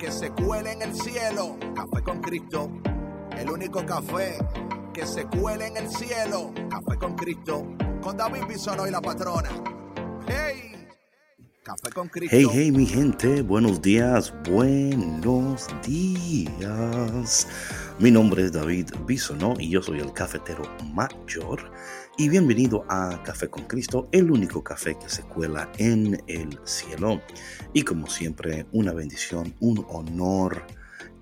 que se cuele en el cielo. Café con Cristo, el único café que se cuele en el cielo. Café con Cristo, con David Bisono y la patrona. ¡Hey! Café con Cristo. Hey, hey, mi gente, buenos días, buenos días. Mi nombre es David Bisonó y yo soy el cafetero mayor. Y bienvenido a Café con Cristo, el único café que se cuela en el cielo. Y como siempre, una bendición, un honor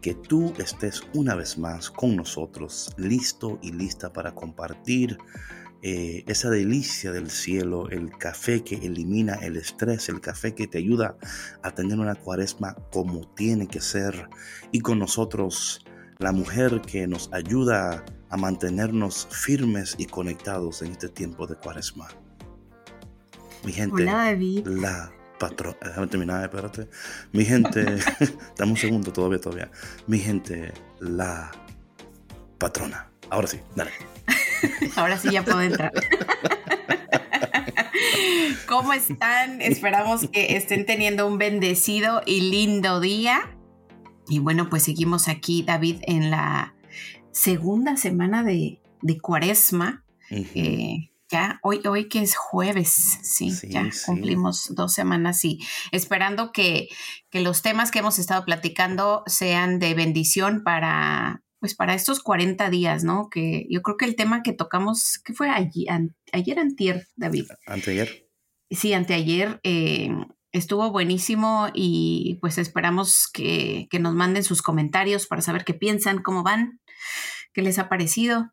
que tú estés una vez más con nosotros, listo y lista para compartir eh, esa delicia del cielo, el café que elimina el estrés, el café que te ayuda a tener una cuaresma como tiene que ser. Y con nosotros, la mujer que nos ayuda a mantenernos firmes y conectados en este tiempo de cuaresma. Mi gente, la patrona, déjame terminar, espérate. Mi gente, dame un segundo todavía, todavía. Mi gente, la patrona. Ahora sí, dale. Ahora sí ya puedo entrar. ¿Cómo están? Esperamos que estén teniendo un bendecido y lindo día. Y bueno, pues seguimos aquí, David, en la segunda semana de, cuaresma. Eh, ya hoy, hoy que es jueves, sí, ya cumplimos dos semanas y esperando que, que, los temas que hemos estado platicando sean de bendición para, pues para estos 40 días, ¿no? Que yo creo que el tema que tocamos, ¿qué fue ayer, ayer antier, David? Anteayer. Sí, anteayer. Eh, estuvo buenísimo y pues esperamos que, que nos manden sus comentarios para saber qué piensan, cómo van. ¿Qué les ha parecido?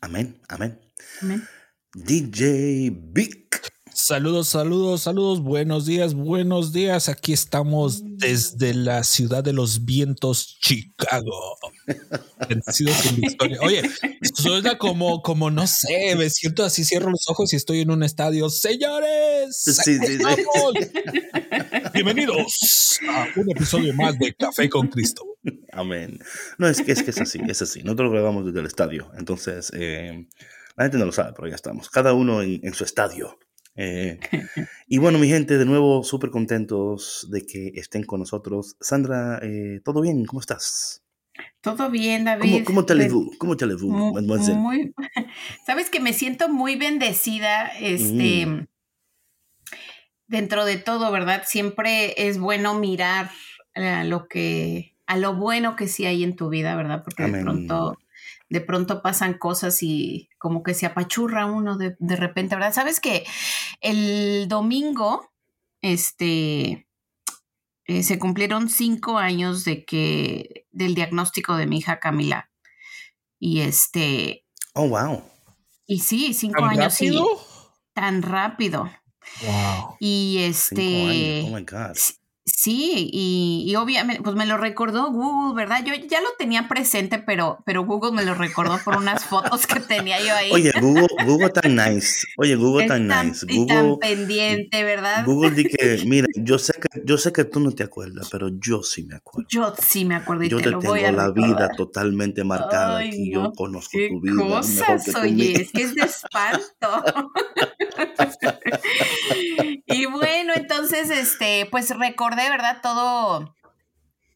Amén, amén. Amén. DJ Big. Saludos, saludos, saludos, buenos días, buenos días. Aquí estamos desde la ciudad de los vientos, Chicago. Oye, suena como, como no sé, me siento así, cierro los ojos y estoy en un estadio. Señores, sí, sí, bienvenidos a un episodio más de Café con Cristo. Amén. No, es que es, que es así, es así. Nosotros lo grabamos desde el estadio, entonces eh, la gente no lo sabe, pero ya estamos. Cada uno en su estadio. Eh, y bueno, mi gente, de nuevo súper contentos de que estén con nosotros. Sandra, eh, ¿todo bien? ¿Cómo estás? Todo bien, David. ¿Cómo, te le ¿Cómo te le muy, Sabes que me siento muy bendecida, este, mm. dentro de todo, ¿verdad? Siempre es bueno mirar a lo que, a lo bueno que sí hay en tu vida, ¿verdad? Porque de pronto de pronto pasan cosas y como que se apachurra uno de, repente, ¿verdad? Sabes que el domingo, este, eh, se cumplieron cinco años de que, del diagnóstico de mi hija Camila. Y este. Oh, wow. Y sí, cinco años, sí. Tan rápido. Wow. Y este. Oh my God. Sí, y, obviamente, pues me lo recordó Google, ¿verdad? Yo ya lo tenía presente, pero, pero Google me lo recordó por unas fotos que tenía yo ahí. Oye, Google, Google tan nice. Oye, Google tan, nice. Google, tan pendiente, ¿verdad? Google di que, mira, yo sé que, yo sé que tú no te acuerdas, pero yo sí me acuerdo. Yo sí me acuerdo y yo te, lo tengo voy a la vida totalmente marcada y yo conozco tu vida. Cosas, oye, es que es de espanto. y bueno, entonces, este, pues recordé, ¿verdad? Todo,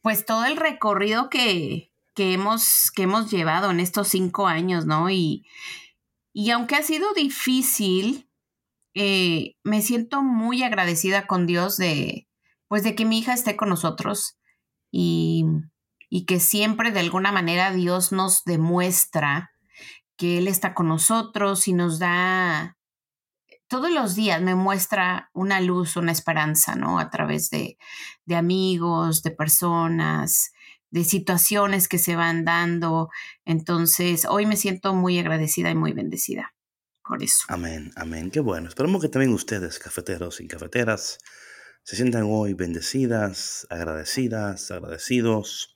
pues todo el recorrido que, que, hemos, que hemos llevado en estos cinco años, ¿no? Y, y aunque ha sido difícil, eh, me siento muy agradecida con Dios de, pues de que mi hija esté con nosotros y, y que siempre de alguna manera Dios nos demuestra que Él está con nosotros y nos da todos los días me muestra una luz, una esperanza, ¿no? A través de, de amigos, de personas, de situaciones que se van dando. Entonces, hoy me siento muy agradecida y muy bendecida por eso. Amén, amén. Qué bueno. Esperamos que también ustedes, cafeteros y cafeteras, se sientan hoy bendecidas, agradecidas, agradecidos,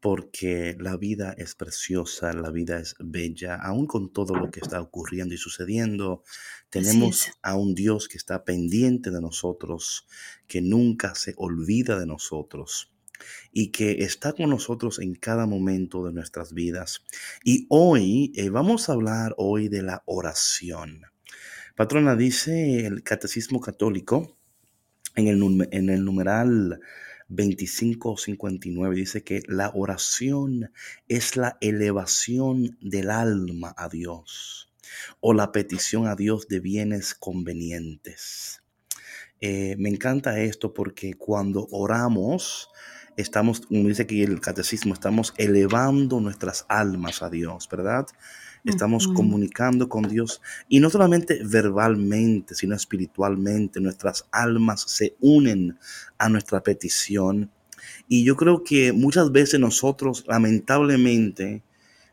porque la vida es preciosa, la vida es bella, aún con todo lo que está ocurriendo y sucediendo. Tenemos a un Dios que está pendiente de nosotros, que nunca se olvida de nosotros y que está con nosotros en cada momento de nuestras vidas. Y hoy eh, vamos a hablar hoy de la oración. Patrona, dice el Catecismo Católico en el, en el numeral 2559, dice que la oración es la elevación del alma a Dios o la petición a Dios de bienes convenientes. Eh, me encanta esto porque cuando oramos, estamos, como dice aquí el catecismo, estamos elevando nuestras almas a Dios, ¿verdad? Estamos comunicando con Dios y no solamente verbalmente, sino espiritualmente. Nuestras almas se unen a nuestra petición. Y yo creo que muchas veces nosotros, lamentablemente,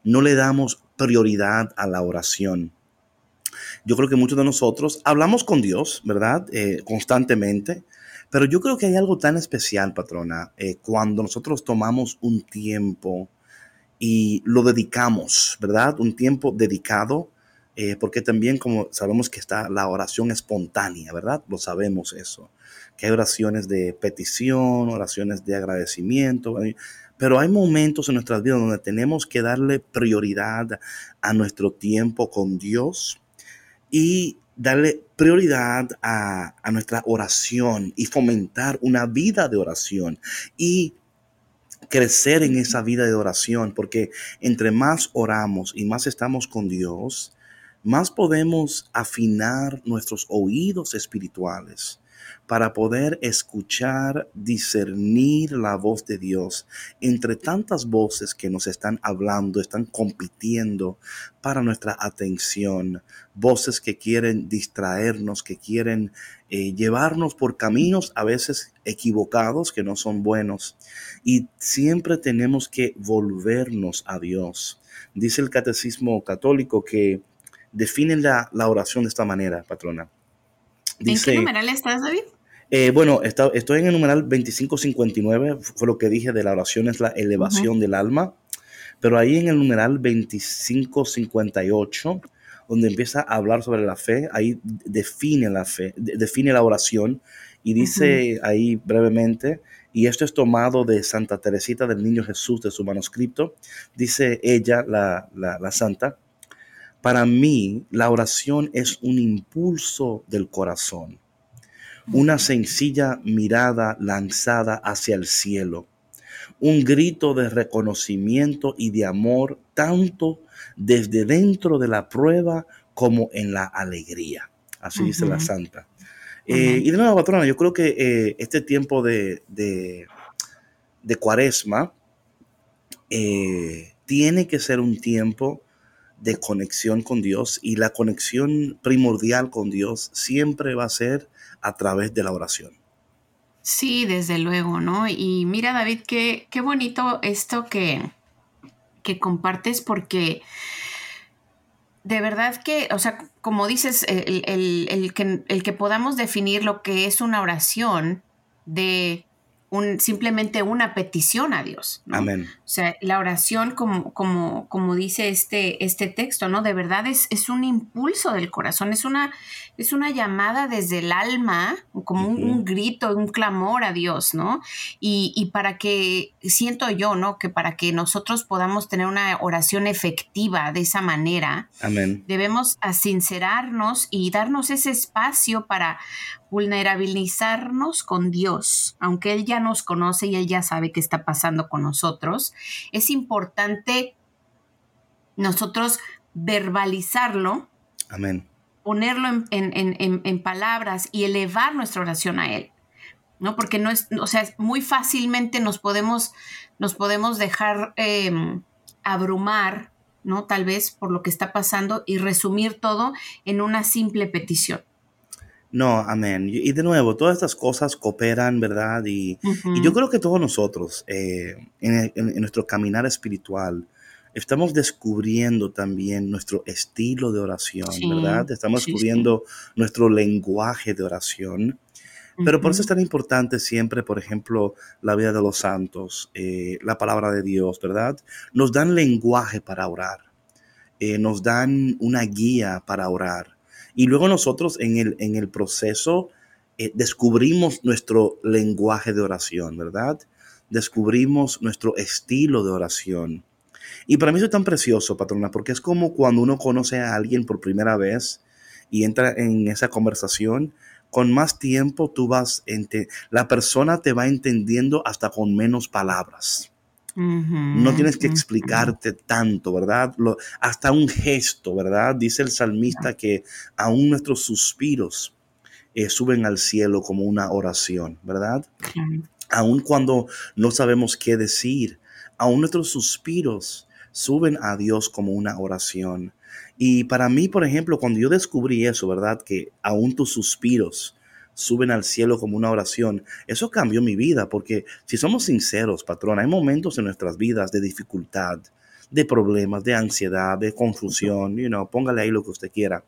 no le damos prioridad a la oración. Yo creo que muchos de nosotros hablamos con Dios, ¿verdad? Eh, constantemente, pero yo creo que hay algo tan especial, patrona, eh, cuando nosotros tomamos un tiempo y lo dedicamos, ¿verdad? Un tiempo dedicado, eh, porque también como sabemos que está la oración espontánea, ¿verdad? Lo sabemos eso, que hay oraciones de petición, oraciones de agradecimiento, pero hay momentos en nuestras vidas donde tenemos que darle prioridad a nuestro tiempo con Dios y darle prioridad a, nuestra oración y fomentar una vida de oración y crecer en esa vida de oración, porque entre más oramos y más estamos con Dios, más podemos afinar nuestros oídos espirituales para poder escuchar, discernir la voz de Dios entre tantas voces que nos están hablando, están compitiendo para nuestra atención, voces que quieren distraernos, que quieren eh, llevarnos por caminos a veces equivocados, que no son buenos. Y siempre tenemos que volvernos a Dios. Dice el catecismo católico que define la, oración de esta manera, patrona. Dice, ¿En qué numeral estás, David? Eh, bueno, estoy en el numeral 2559, fue lo que dije de la oración, es la elevación del alma. Pero ahí en el numeral 2558, donde empieza a hablar sobre la fe, ahí define la fe, define la oración y dice ahí brevemente, y esto es tomado de Santa Teresita del Niño Jesús, de su manuscrito, dice ella, la, la santa, para mí la oración es un impulso del corazón una sencilla mirada lanzada hacia el cielo, un grito de reconocimiento y de amor tanto desde dentro de la prueba como en la alegría. Así dice la santa. Eh, y de nuevo, patrona, yo creo que eh, este tiempo de, de, cuaresma eh, tiene que ser un tiempo de conexión con Dios y la conexión primordial con Dios siempre va a ser a través de la oración. Sí, desde luego, ¿no? Y mira, David, qué, qué bonito esto que, que compartes porque de verdad que, o sea, como dices, el, que, el que podamos definir lo que es una oración de simplemente una petición a Dios. Amén. O sea, la oración, como, como, como dice este, este texto, ¿no? De verdad es, es un impulso del corazón, es una, es una llamada desde el alma, como un, grito, un clamor a Dios, ¿no? Y, y, para que, siento yo, ¿no? Que para que nosotros podamos tener una oración efectiva de esa manera, Amén. debemos sincerarnos y darnos ese espacio para vulnerabilizarnos con Dios, aunque Él ya nos conoce y Él ya sabe qué está pasando con nosotros, es importante nosotros verbalizarlo. Amén. Ponerlo en, palabras y elevar nuestra oración a Él. ¿no? Porque no es, o sea, muy fácilmente nos podemos, nos podemos dejar em, abrumar, ¿no? Tal vez por lo que está pasando y resumir todo en una simple petición. No, amén. Y de nuevo, todas estas cosas cooperan, ¿verdad? Y, yo creo que todos nosotros, eh, en, nuestro caminar espiritual, estamos descubriendo también nuestro estilo de oración, ¿verdad? Estamos descubriendo nuestro lenguaje de oración. Pero por eso es tan importante siempre, por ejemplo, la vida de los santos, eh, la palabra de Dios, ¿verdad? Nos dan lenguaje para orar, eh, nos dan una guía para orar. Y luego nosotros en el, en el proceso eh, descubrimos nuestro lenguaje de oración, ¿verdad? Descubrimos nuestro estilo de oración. Y para mí eso es tan precioso, patrona, porque es como cuando uno conoce a alguien por primera vez y entra en esa conversación con más tiempo tú vas, la persona te va entendiendo hasta con menos palabras. No tienes que explicarte tanto, ¿verdad? hasta un gesto, ¿verdad? Dice el salmista que aún nuestros suspiros eh, suben al cielo como una oración, ¿verdad? Aún cuando no sabemos qué decir, aún nuestros suspiros suben a Dios como una oración. Y para mí, por ejemplo, cuando yo descubrí eso, ¿verdad? Que aún tus suspiros suben al cielo como una oración, eso cambió mi vida, porque si somos sinceros, patrón, hay momentos en nuestras vidas de dificultad, de problemas, de ansiedad, de confusión, you know, póngale ahí lo que usted quiera,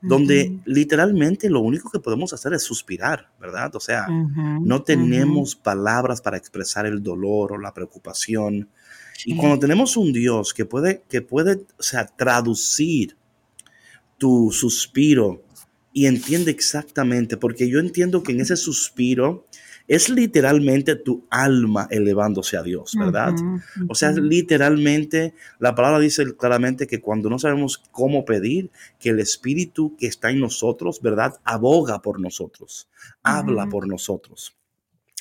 donde literalmente lo único que podemos hacer es suspirar, ¿verdad? O sea, no tenemos palabras para expresar el dolor o la preocupación. Y cuando tenemos un Dios que puede, que puede, o sea, traducir tu suspiro y entiende exactamente, porque yo entiendo que en ese suspiro es literalmente tu alma elevándose a Dios, ¿verdad? O sea, literalmente la palabra dice claramente que cuando no sabemos cómo pedir, que el Espíritu que está en nosotros, ¿verdad? Aboga por nosotros, habla por nosotros.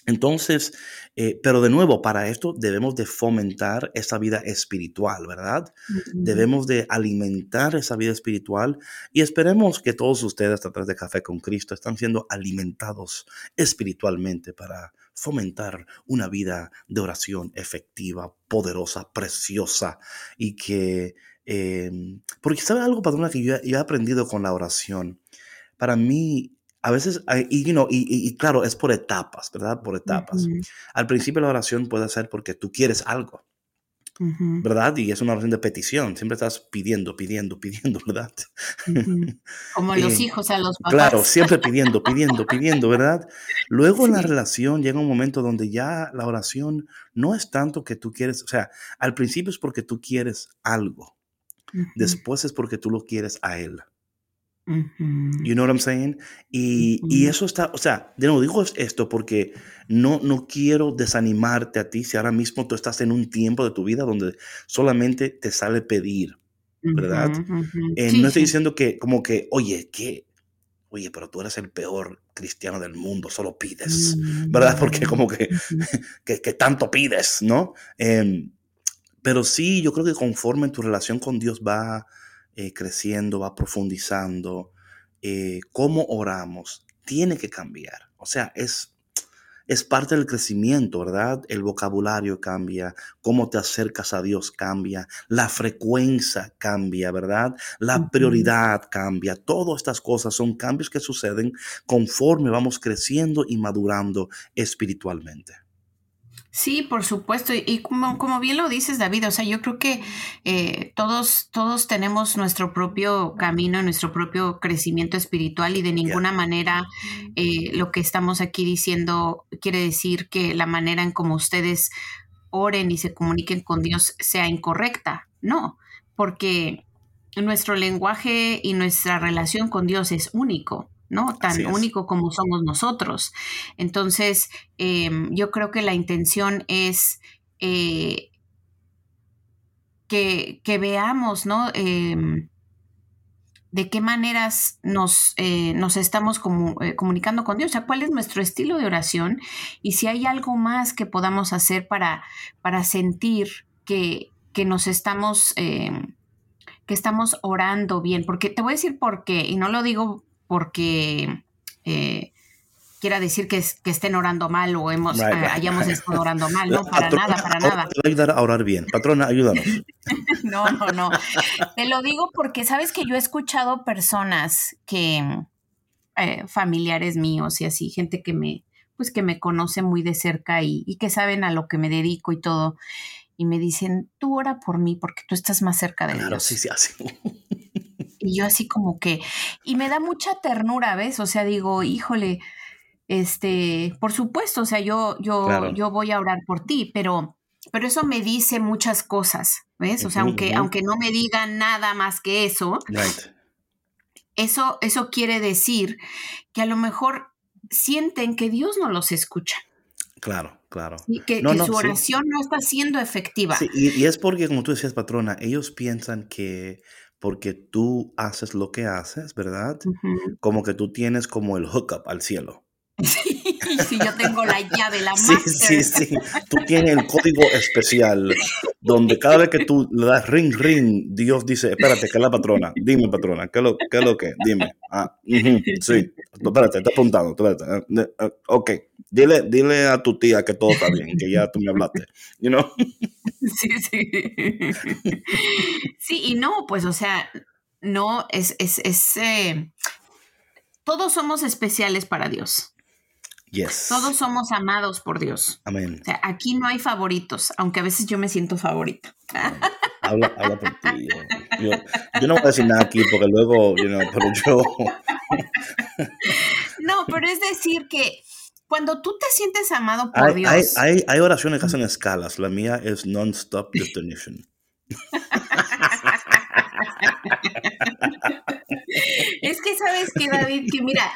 Entonces, eh, pero de nuevo, para esto debemos de fomentar esa vida espiritual, ¿verdad? Debemos de alimentar esa vida espiritual y esperemos que todos ustedes a través de Café con Cristo están siendo alimentados espiritualmente para fomentar una vida de oración efectiva, poderosa, preciosa y que, em, porque sabe algo, patrona, que yo he aprendido con la oración. Para mí, a veces, y, y, claro, es por etapas, ¿verdad? Por etapas. Al principio la oración puede ser porque tú quieres algo, ¿verdad? Y es una oración de petición, siempre estás pidiendo, pidiendo, pidiendo, ¿verdad? Como los eh, hijos a los papás. Claro, siempre pidiendo, pidiendo, pidiendo, ¿verdad? Luego en la relación llega un momento donde ya la oración no es tanto que tú quieres, o sea, al principio es porque tú quieres algo, después es porque tú lo quieres a él. You know what I'm saying? Y, y, eso está, o sea, de nuevo digo esto porque no, no quiero desanimarte a ti si ahora mismo tú estás en un tiempo de tu vida donde solamente te sale pedir, ¿verdad? Eh, no estoy diciendo que como que, oye, que, oye, pero tú eres el peor cristiano del mundo, solo pides, ¿verdad? Porque como que, que, que tanto pides, ¿no? Em, pero sí, yo creo que conforme tu relación con Dios va eh, creciendo, va profundizando, eh, cómo oramos, tiene que cambiar. O sea, es, es parte del crecimiento, ¿verdad? El vocabulario cambia, cómo te acercas a Dios cambia, la frecuencia cambia, ¿verdad? La prioridad cambia. Todas estas cosas son cambios que suceden conforme vamos creciendo y madurando espiritualmente. Sí, por supuesto. Y como, como, bien lo dices, David, o sea, yo creo que eh, todos, todos tenemos nuestro propio camino, nuestro propio crecimiento espiritual y de ninguna manera eh, lo que estamos aquí diciendo quiere decir que la manera en como ustedes oren y se comuniquen con Dios sea incorrecta. No, porque nuestro lenguaje y nuestra relación con Dios es único. ¿No? Tan único como somos nosotros. Entonces, em, yo creo que la intención es eh, que, veamos, ¿no? Em, de qué maneras nos, eh, nos estamos eh, comunicando con Dios, o sea, cuál es nuestro estilo de oración y si hay algo más que podamos hacer para, para sentir que, que nos estamos, em, que estamos orando bien, porque te voy a decir por qué, y no lo digo porque eh, quiera decir que, que, estén orando mal o hemos, eh, hayamos estado orando mal, no, para nada, para nada. Te va a ayudar a orar bien. Patrona, ayúdanos. no, no, no. Te lo digo porque sabes que yo he escuchado personas que, eh, familiares míos y así, gente que me, pues que me conoce muy de cerca y, y, que saben a lo que me dedico y todo. y me dicen, tú ora por mí porque tú estás más cerca de Claro, Dios. sí, sí, así. Y yo así como que, y me da mucha ternura, ¿ves? O sea, digo, híjole, este, por supuesto, o sea, yo, yo, Claro. yo voy a orar por ti, pero, pero eso me dice muchas cosas, ¿ves? O sea, aunque, aunque no me digan nada más que eso, Right. eso, eso quiere decir que a lo mejor sienten que Dios no los escucha, Claro, claro. y que, No, que no, su sí. oración no está siendo efectiva. Sí, y, y es porque, como tú decías, patrona, ellos piensan que porque tú haces lo que haces, ¿verdad? Como que tú tienes como el hookup al cielo. Sí, sí, yo tengo la llave, la Sí, master. sí, sí. Tú tienes el código especial donde cada vez que tú le das ring, ring, Dios dice, espérate, que es la patrona. Dime, patrona, ¿qué es lo, qué es lo que? Dime. Ah, sí. Espérate, está apuntando. Espérate. eh, ok. Dile, dile a tu tía que todo está bien, que ya tú me hablaste. You know? Sí, sí. Sí, y no, pues, o sea, no, es, es, es, eh, todos somos especiales para Dios. Yes. Todos somos amados por Dios. Amén. O sea, aquí no hay favoritos, aunque a veces yo me siento favorita. Habla, habla por ti. Yo, no voy a decir nada aquí porque luego, you know, pero yo. No, pero es decir que cuando tú te sientes amado por Hay, Dios, hay, hay, hay oraciones que hacen escalas. La mía es non-stop destination. Es que sabes que, David, que mira,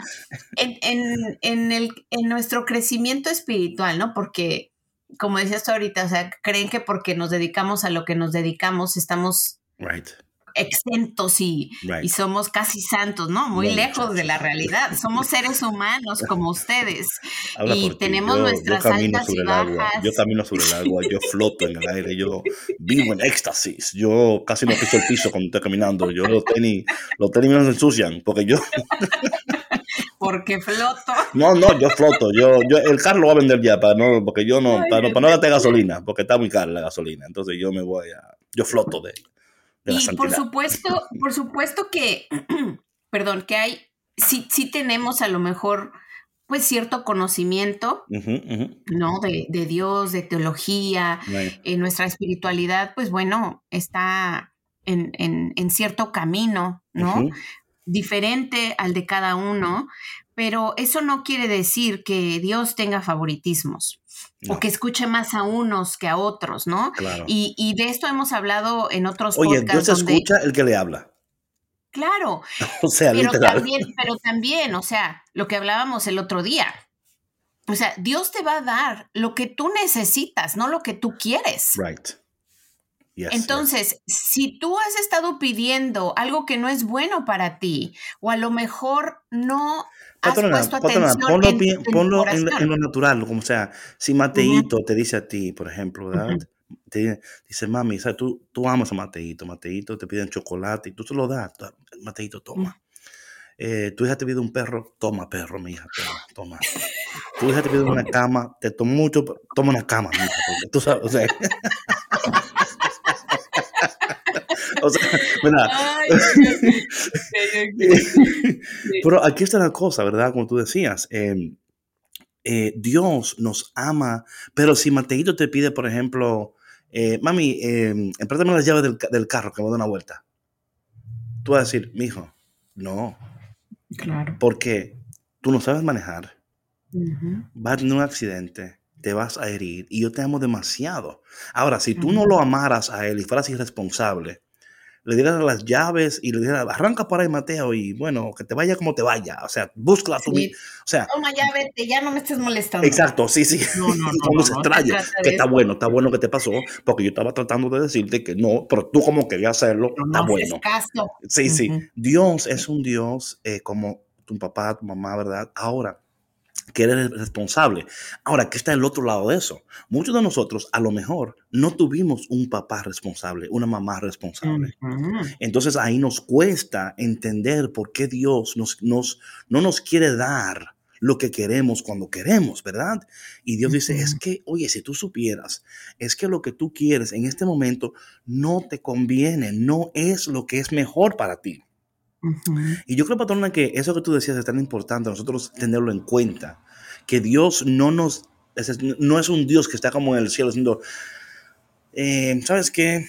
en, en- en el, en nuestro crecimiento espiritual, ¿no? Porque, como decías tú ahorita, o sea, creen que porque nos dedicamos a lo que nos dedicamos estamos Right. Exentos y, Right. y somos casi santos, ¿no? Muy lejos de la realidad. Somos seres humanos como ustedes. Habla y tenemos Yo- nuestras yo camino altas sobre y el agua. Yo camino sobre el agua, yo floto en el aire, yo vivo en éxtasis. Yo casi no piso el piso cuando estoy caminando. Yo los tenis, los tenis se ensucian porque yo, Porque floto. no, no, yo floto. Yo, yo, el carro lo va a vender ya para no, porque yo no, Ay, para, no- para no gastar gasolina, porque está muy cara la gasolina. Entonces yo me voy a, yo floto de, de la Y por supuesto, por supuesto que, perdón, que hay, sí, sí tenemos a lo mejor, pues cierto conocimiento. ¿no? De, de Dios, de teología, Right. en nuestra espiritualidad, pues bueno, está en, en- en cierto camino, ¿no? Diferente al de cada uno, pero eso no quiere decir que Dios tenga favoritismos No, o que escuche más a unos que a otros, ¿no? claro. Y, y de esto hemos hablado en otros Oye, Dios podcasts donde, escucha el que le habla. claro, O sea, pero literal. también, pero también, o sea, lo que hablábamos el otro día. O sea, Dios te va a dar lo que tú necesitas, no lo que tú quieres. Right. Yes, yes. Entonces, si tú has estado pidiendo algo que no es bueno para ti, o a lo mejor no atención ponlo, en, ponlo en, en lo natural, como sea, si Mateito te dice a ti, por ejemplo, ¿verdad? Te dice, mami, ¿sabes? Tú, tú amas a Mateito, Mateito te piden chocolate y tú se lo das, "Ta- Mateito, toma. Eh, tu hija te pide un perro, toma perro, mi hija, toma, toma. Tu hija te pide una cama, te toma mucho, toma una cama, mi hija, porque tú sabes, o sea. O sea, ¿verdad? Ay. Pero aquí está la cosa, ¿verdad? Como tú decías, eh, eh, Dios nos ama, pero si Mateito te pide, por ejemplo, eh, mami, eh, préstame las llaves del, ca- del carro que me da una vuelta, tú vas a decir, mijo, no, Claro. porque tú no sabes manejar, Ujú. vas a tener un accidente, te vas a herir y yo te amo demasiado. Ahora, si tú no lo amaras a él y fueras irresponsable, le dieras las llaves y le dieras, arranca por ahí, Mateo, y bueno, que te vaya como te vaya. O sea, búscala tú. Sí. O sea, Toma, ya vete, ya no me estés molestando. exacto, sí, sí. No, no, no, no, se no extraña, que está eso. bueno, está bueno que te pasó, porque yo estaba tratando de decirte que no, pero tú como querías hacerlo, No, está bueno. caso. Sí, sí. Ujú. Dios es un Dios eh, como tu papá, tu mamá, ¿verdad? Ahora, que eres responsable. Ahora, ¿qué está el otro lado de eso? Muchos de nosotros, a lo mejor, no tuvimos un papá responsable, una mamá responsable. Entonces ahí nos cuesta entender por qué Dios nos, nos, no nos quiere dar lo que queremos cuando queremos, ¿verdad? Y Dios dice, es que, oye, si tú supieras, es que lo que tú quieres en este momento no te conviene, no es lo que es mejor para ti. Y yo creo, patrona, que eso que tú decías es tan importante nosotros tenerlo en cuenta, que Dios no nos, es- no es un Dios que está como en el cielo diciendo, eh, ¿sabes qué?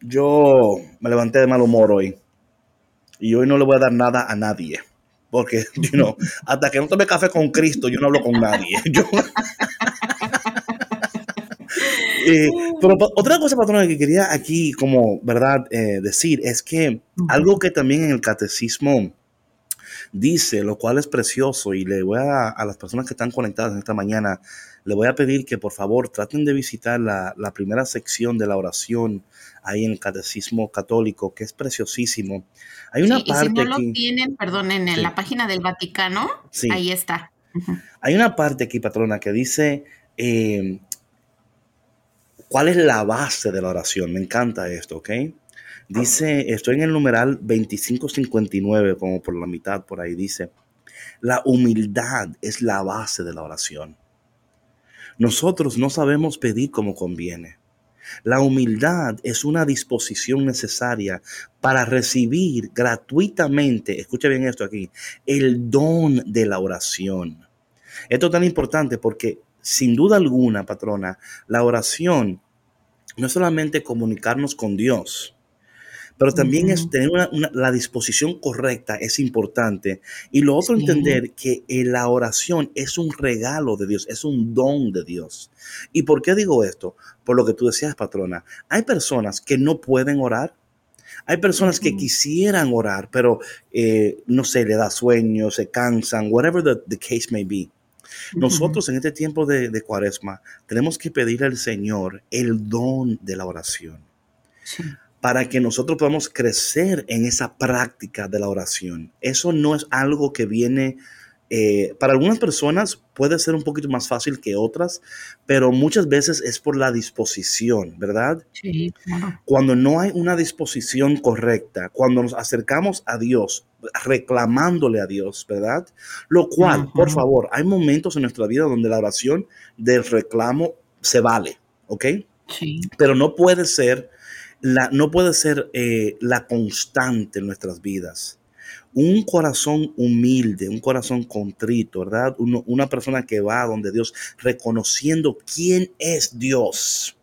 Yo me levanté de mal humor hoy y hoy no le voy a dar nada a nadie. Porque, you know, hasta que no tome café con Cristo, yo no hablo con nadie. Eh, pero otra cosa, patrona, que quería aquí, como, ¿verdad?, eh, decir es que algo que también en el catecismo dice, lo cual es precioso, y le voy a, a las personas que están conectadas en esta mañana, le voy a pedir que por favor traten de visitar la, la primera sección de la oración ahí en el Catecismo Católico, que es preciosísimo. Hay una parte. Y si no lo tienen, perdón, en la página del Vaticano, ahí está. Hay una parte aquí, patrona, que dice. Eh, ¿Cuál es la base de la oración? Me encanta esto, ¿ok? Dice, estoy en el numeral 2559, como por la mitad, por ahí dice, la humildad es la base de la oración. Nosotros no sabemos pedir como conviene. La humildad es una disposición necesaria para recibir gratuitamente, escucha bien esto aquí, el don de la oración. Esto es tan importante porque sin duda alguna, patrona, la oración no es solamente comunicarnos con Dios, pero también es tener la disposición correcta, es importante. Y lo otro, entender que eh, la oración es un regalo de Dios, es un don de Dios. ¿Y por qué digo esto? Por lo que tú decías, patrona. Hay personas que no pueden orar. Hay personas que quisieran orar, pero eh, no sé, le da sueño, se cansan, whatever the, case may be. Nosotros en este tiempo de, de, cuaresma tenemos que pedir al Señor el don de la oración. Sí para que nosotros podamos crecer en esa práctica de la oración. Eso no es algo que viene, eh, para algunas personas puede ser un poquito más fácil que otras, pero muchas veces es por la disposición, ¿verdad? Sí. Cuando no hay una disposición correcta, cuando nos acercamos a Dios, reclamándole a Dios, ¿verdad? Lo cual, por favor, hay momentos en nuestra vida donde la oración del reclamo se vale, ¿ok? Sí. Pero no puede ser no puede ser eh, la constante en nuestras vidas. Un corazón humilde, un corazón contrito, ¿verdad? una persona que va donde Dios reconociendo quién es Dios,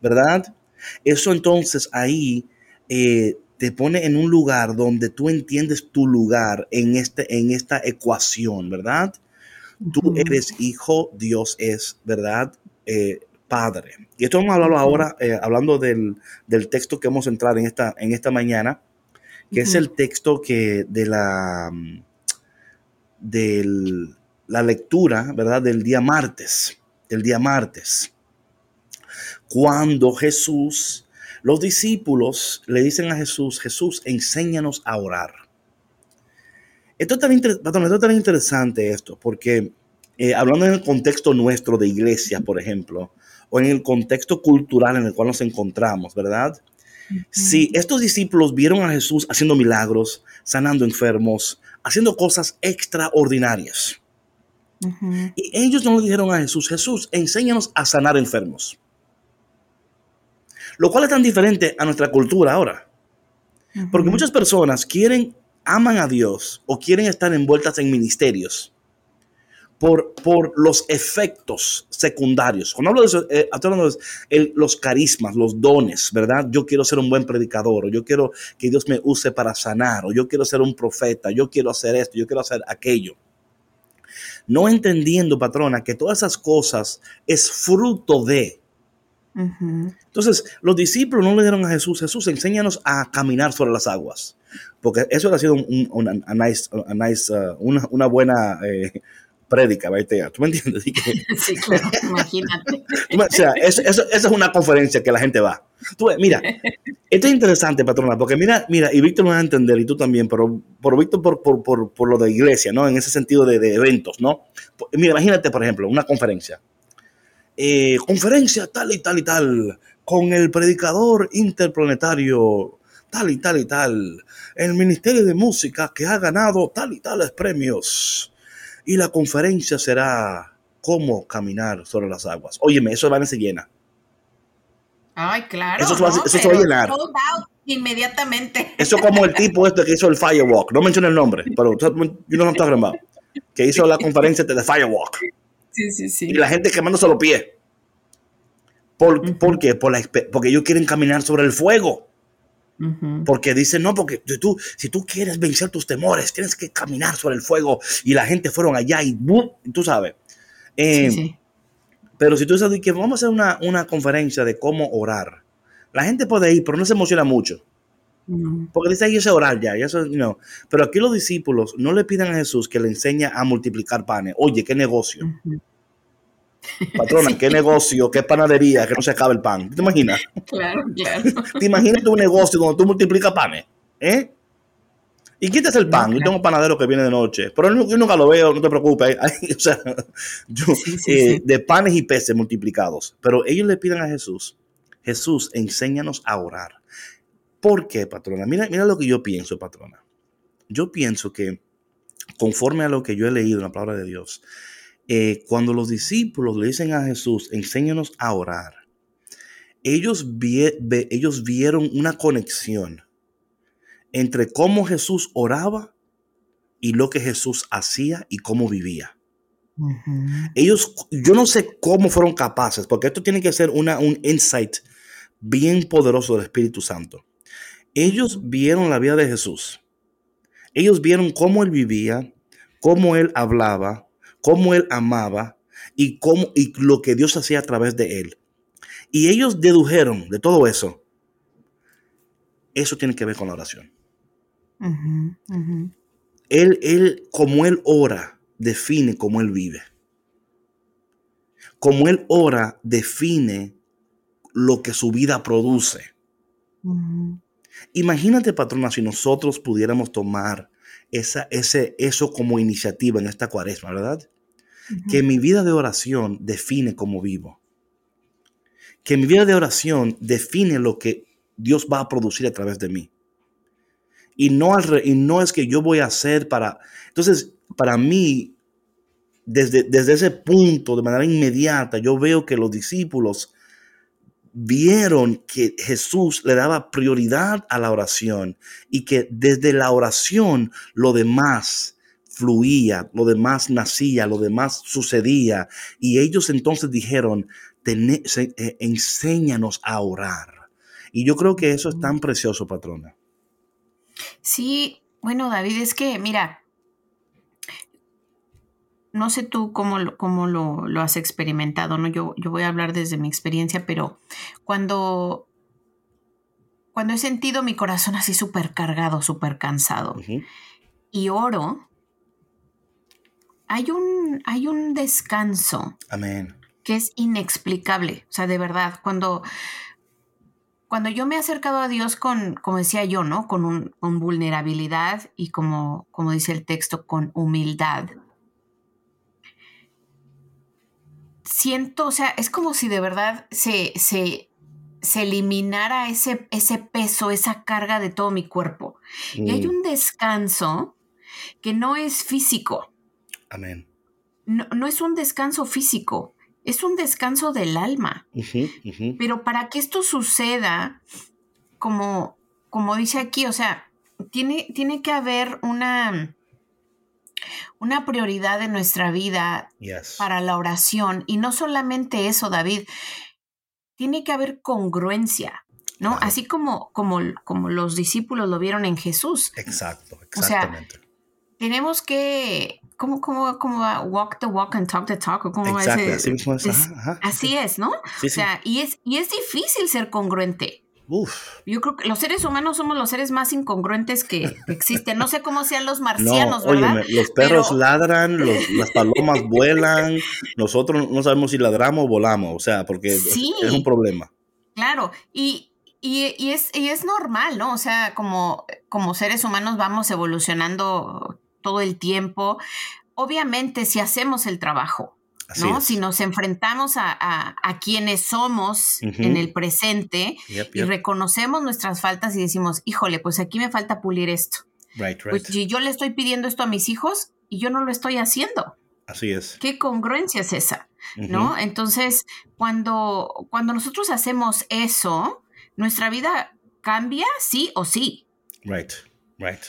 ¿verdad? Eso entonces ahí eh, te pone en un lugar donde tú entiendes tu lugar en, este, en esta ecuación, ¿verdad? Tú eres hijo, Dios es, ¿verdad? Eh, Padre. Y esto vamos a hablarlo ahora, eh, hablando del, texto que vamos a entrar en esta, en esta mañana, que es el texto que de la, de la lectura, ¿verdad? Del día martes, del día martes. Cuando Jesús, los discípulos le dicen a Jesús, Jesús, enséñanos a orar. Esto es tan, esto interesante esto, porque eh, hablando en el contexto nuestro de iglesia, por ejemplo, o en el contexto cultural en el cual nos encontramos, ¿verdad? Si estos discípulos vieron a Jesús haciendo milagros, sanando enfermos, haciendo cosas extraordinarias, y ellos no le dijeron a Jesús, Jesús, enséñanos a sanar enfermos. Lo cual es tan diferente a nuestra cultura ahora. Porque muchas personas quieren, aman a Dios o quieren estar envueltas en ministerios por, por los efectos secundarios. Cuando hablo de eso, eh, estoy hablando de los carismas, los dones, ¿verdad? Yo quiero ser un buen predicador, o yo quiero que Dios me use para sanar, o yo quiero ser un profeta, yo quiero hacer esto, yo quiero hacer aquello. No entendiendo, patrona, que todas esas cosas es fruto de. Entonces, los discípulos no le dieron a Jesús, Jesús, enséñanos a caminar sobre las aguas, porque eso ha sido una, nice, uh, una, una, buena eh, prédica, ¿tú me entiendes? sí, claro, imagínate. o sea, eso, es una conferencia que la gente va. Tú, mira, esto es interesante, patrona, porque mira, mira, y Víctor me va a entender, y tú también, pero por Víctor, por, por, por, lo de iglesia, ¿no? En ese sentido de, de, eventos, ¿no? Mira, imagínate, por ejemplo, una conferencia. Eh, conferencia tal y tal y tal, con el predicador interplanetario tal y tal y tal, el Ministerio de Música que ha ganado tal y tales premios y la conferencia será cómo caminar sobre las aguas. Óyeme, eso va a ser llena. Ay, claro. Eso, se va, a llenar. Inmediatamente. Eso como el tipo este que hizo el Firewalk. No menciono el nombre, pero yo no me estoy about. Que hizo la conferencia de Firewalk. Sí, sí, sí. Y la gente quemándose los pies. ¿Por. ¿por qué? Por la porque ellos quieren caminar sobre el fuego. Porque dicen, no, porque si tú, si tú quieres vencer tus temores, tienes que caminar sobre el fuego. Y la gente fueron allá y ¡bum! tú sabes. Eh, Sí, sí. Pero si tú sabes que vamos a hacer una, una conferencia de cómo orar, la gente puede ir, pero no se emociona mucho. Porque dice, ahí ese orar ya, eso, you know. Pero aquí los discípulos no le pidan a Jesús que le enseñe a multiplicar panes. Oye, qué negocio. Patrona, qué negocio, qué panadería, que no se acabe el pan. ¿Te imaginas? Claro, claro. ¿Te imaginas un negocio donde tú multiplicas panes? ¿Eh? ¿Y quién te hace el pan? No, Yo tengo un panadero que viene de noche, pero yo nunca lo veo, no te preocupes. Ay, o sea, yo, Sí, sí, eh, de panes y peces multiplicados. Pero ellos le piden a Jesús, Jesús, enséñanos a orar. ¿Por qué, patrona? Mira, mira lo que yo pienso, patrona. Yo pienso que, conforme a lo que yo he leído en la palabra de Dios, eh, cuando los discípulos le dicen a Jesús, enséñanos a orar, ellos, vieron una conexión entre cómo Jesús oraba y lo que Jesús hacía y cómo vivía. Ellos, yo no sé cómo fueron capaces, porque esto tiene que ser una, un insight bien poderoso del Espíritu Santo. Ellos vieron la vida de Jesús. Ellos vieron cómo él vivía, cómo él hablaba, cómo él amaba y, cómo, y lo que Dios hacía a través de él. Y ellos dedujeron de todo eso. Eso tiene que ver con la oración. Ujú, ujú. Él, él, como él ora, define cómo él vive. Como él ora, define lo que su vida produce. Imagínate, patrona, si nosotros pudiéramos tomar esa, ese, eso como iniciativa en esta cuaresma, ¿verdad? Que mi vida de oración define cómo vivo. Que mi vida de oración define lo que Dios va a producir a través de mí. Y no, al re- y no es que yo voy a hacer para... Entonces, para mí, desde, desde ese punto, de manera inmediata, yo veo que los discípulos vieron que Jesús le daba prioridad a la oración y que desde la oración lo demás fluía, lo demás nacía, lo demás sucedía. Y ellos entonces dijeron, "Tene- se- eh, enséñanos a orar. Y yo creo que eso es tan precioso, patrona. Sí, bueno, David, es que, mira, no sé tú cómo, lo, cómo lo, lo has experimentado, ¿no? Yo, yo voy a hablar desde mi experiencia, pero cuando, cuando he sentido mi corazón así súper cargado, súper cansado, y oro, hay un, hay un descanso Amén. que es inexplicable. O sea, de verdad, cuando, cuando yo me he acercado a Dios con, como decía yo, ¿no? Con, un- con vulnerabilidad y como, como dice el texto, con humildad. Siento, o sea, es como si de verdad se, se, se eliminara ese, ese peso, esa carga de todo mi cuerpo. Y hay Mm, un descanso que no es físico Amén. no, no es un descanso físico, es un descanso del alma. Pero para que esto suceda, como, como dice aquí, o sea, tiene, tiene que haber una, una prioridad en nuestra vida Yes. para la oración. Y no solamente eso, David, tiene que haber congruencia, ¿no? Claro. Así como, como, como los discípulos lo vieron en Jesús. Exacto, O sea, exactamente. Tenemos que, ¿cómo, cómo, cómo va? Walk the walk and talk the talk. ¿o ¿Cómo va Exacto, ese- así es. es- Ajá, ajá. Así es, ¿no? Sí, O sí. sea, y es, y es difícil ser congruente. Uf. Yo creo que los seres humanos somos los seres más incongruentes que existen. No sé cómo sean los No, marcianos, ¿verdad? óyeme, los perros Pero- ladran, los- las palomas vuelan, nosotros no sabemos si ladramos o volamos, o sea, porque Sí. es un problema. Claro, y, y, y es, y es normal, ¿no? O sea, como, como seres humanos vamos evolucionando todo el tiempo. Obviamente, si hacemos el trabajo, ¿no? Si nos enfrentamos a, a- a quienes somos en el presente Yep, y reconocemos nuestras faltas y decimos, híjole, pues aquí me falta pulir esto. Right, right. Pues si yo le estoy pidiendo esto a mis hijos y yo no lo estoy haciendo. Así es. ¿Qué congruencia es esa? ¿No? Entonces, cuando, cuando nosotros hacemos eso, nuestra vida cambia sí o sí. Right, right.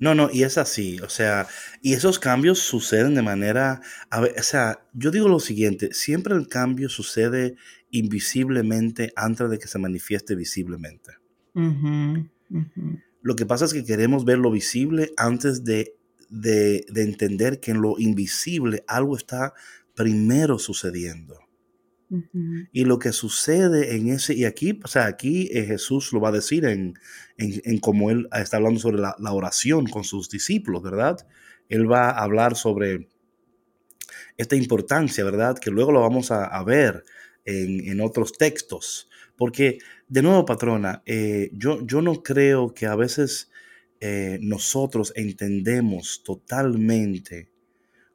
No, no, y es así, o sea, y esos cambios suceden de manera, a ver, o sea, yo digo lo siguiente, siempre el cambio sucede invisiblemente antes de que se manifieste visiblemente. Lo que pasa es que queremos ver lo visible antes de, de, entender que en lo invisible algo está primero sucediendo. Y lo que sucede en ese, y aquí, o sea, aquí eh, Jesús lo va a decir en, en, como él está hablando sobre la, oración con sus discípulos, ¿verdad? Él va a hablar sobre esta importancia, ¿verdad? Que luego lo vamos a, ver en, otros textos. Porque, de nuevo, patrona, eh, yo, yo no creo que a veces eh, nosotros entendemos totalmente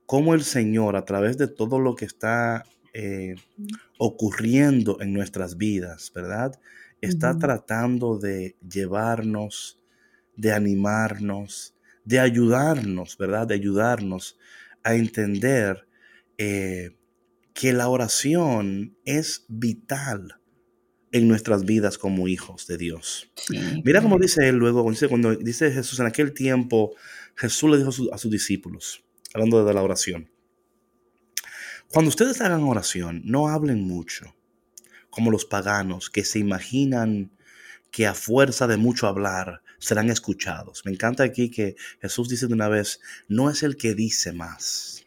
cómo el Señor, a través de todo lo que está eh, ocurriendo en nuestras vidas, ¿verdad? Está tratando de llevarnos, de animarnos, de ayudarnos, ¿verdad? De ayudarnos a entender eh, que la oración es vital en nuestras vidas como hijos de Dios. Mira cómo dice él luego, cuando dice Jesús en aquel tiempo, Jesús le dijo a, sus discípulos, hablando de la oración, cuando ustedes hagan oración, no hablen mucho, como los paganos que se imaginan que a fuerza de mucho hablar serán escuchados. Me encanta aquí que Jesús dice de una vez, no es el que dice más.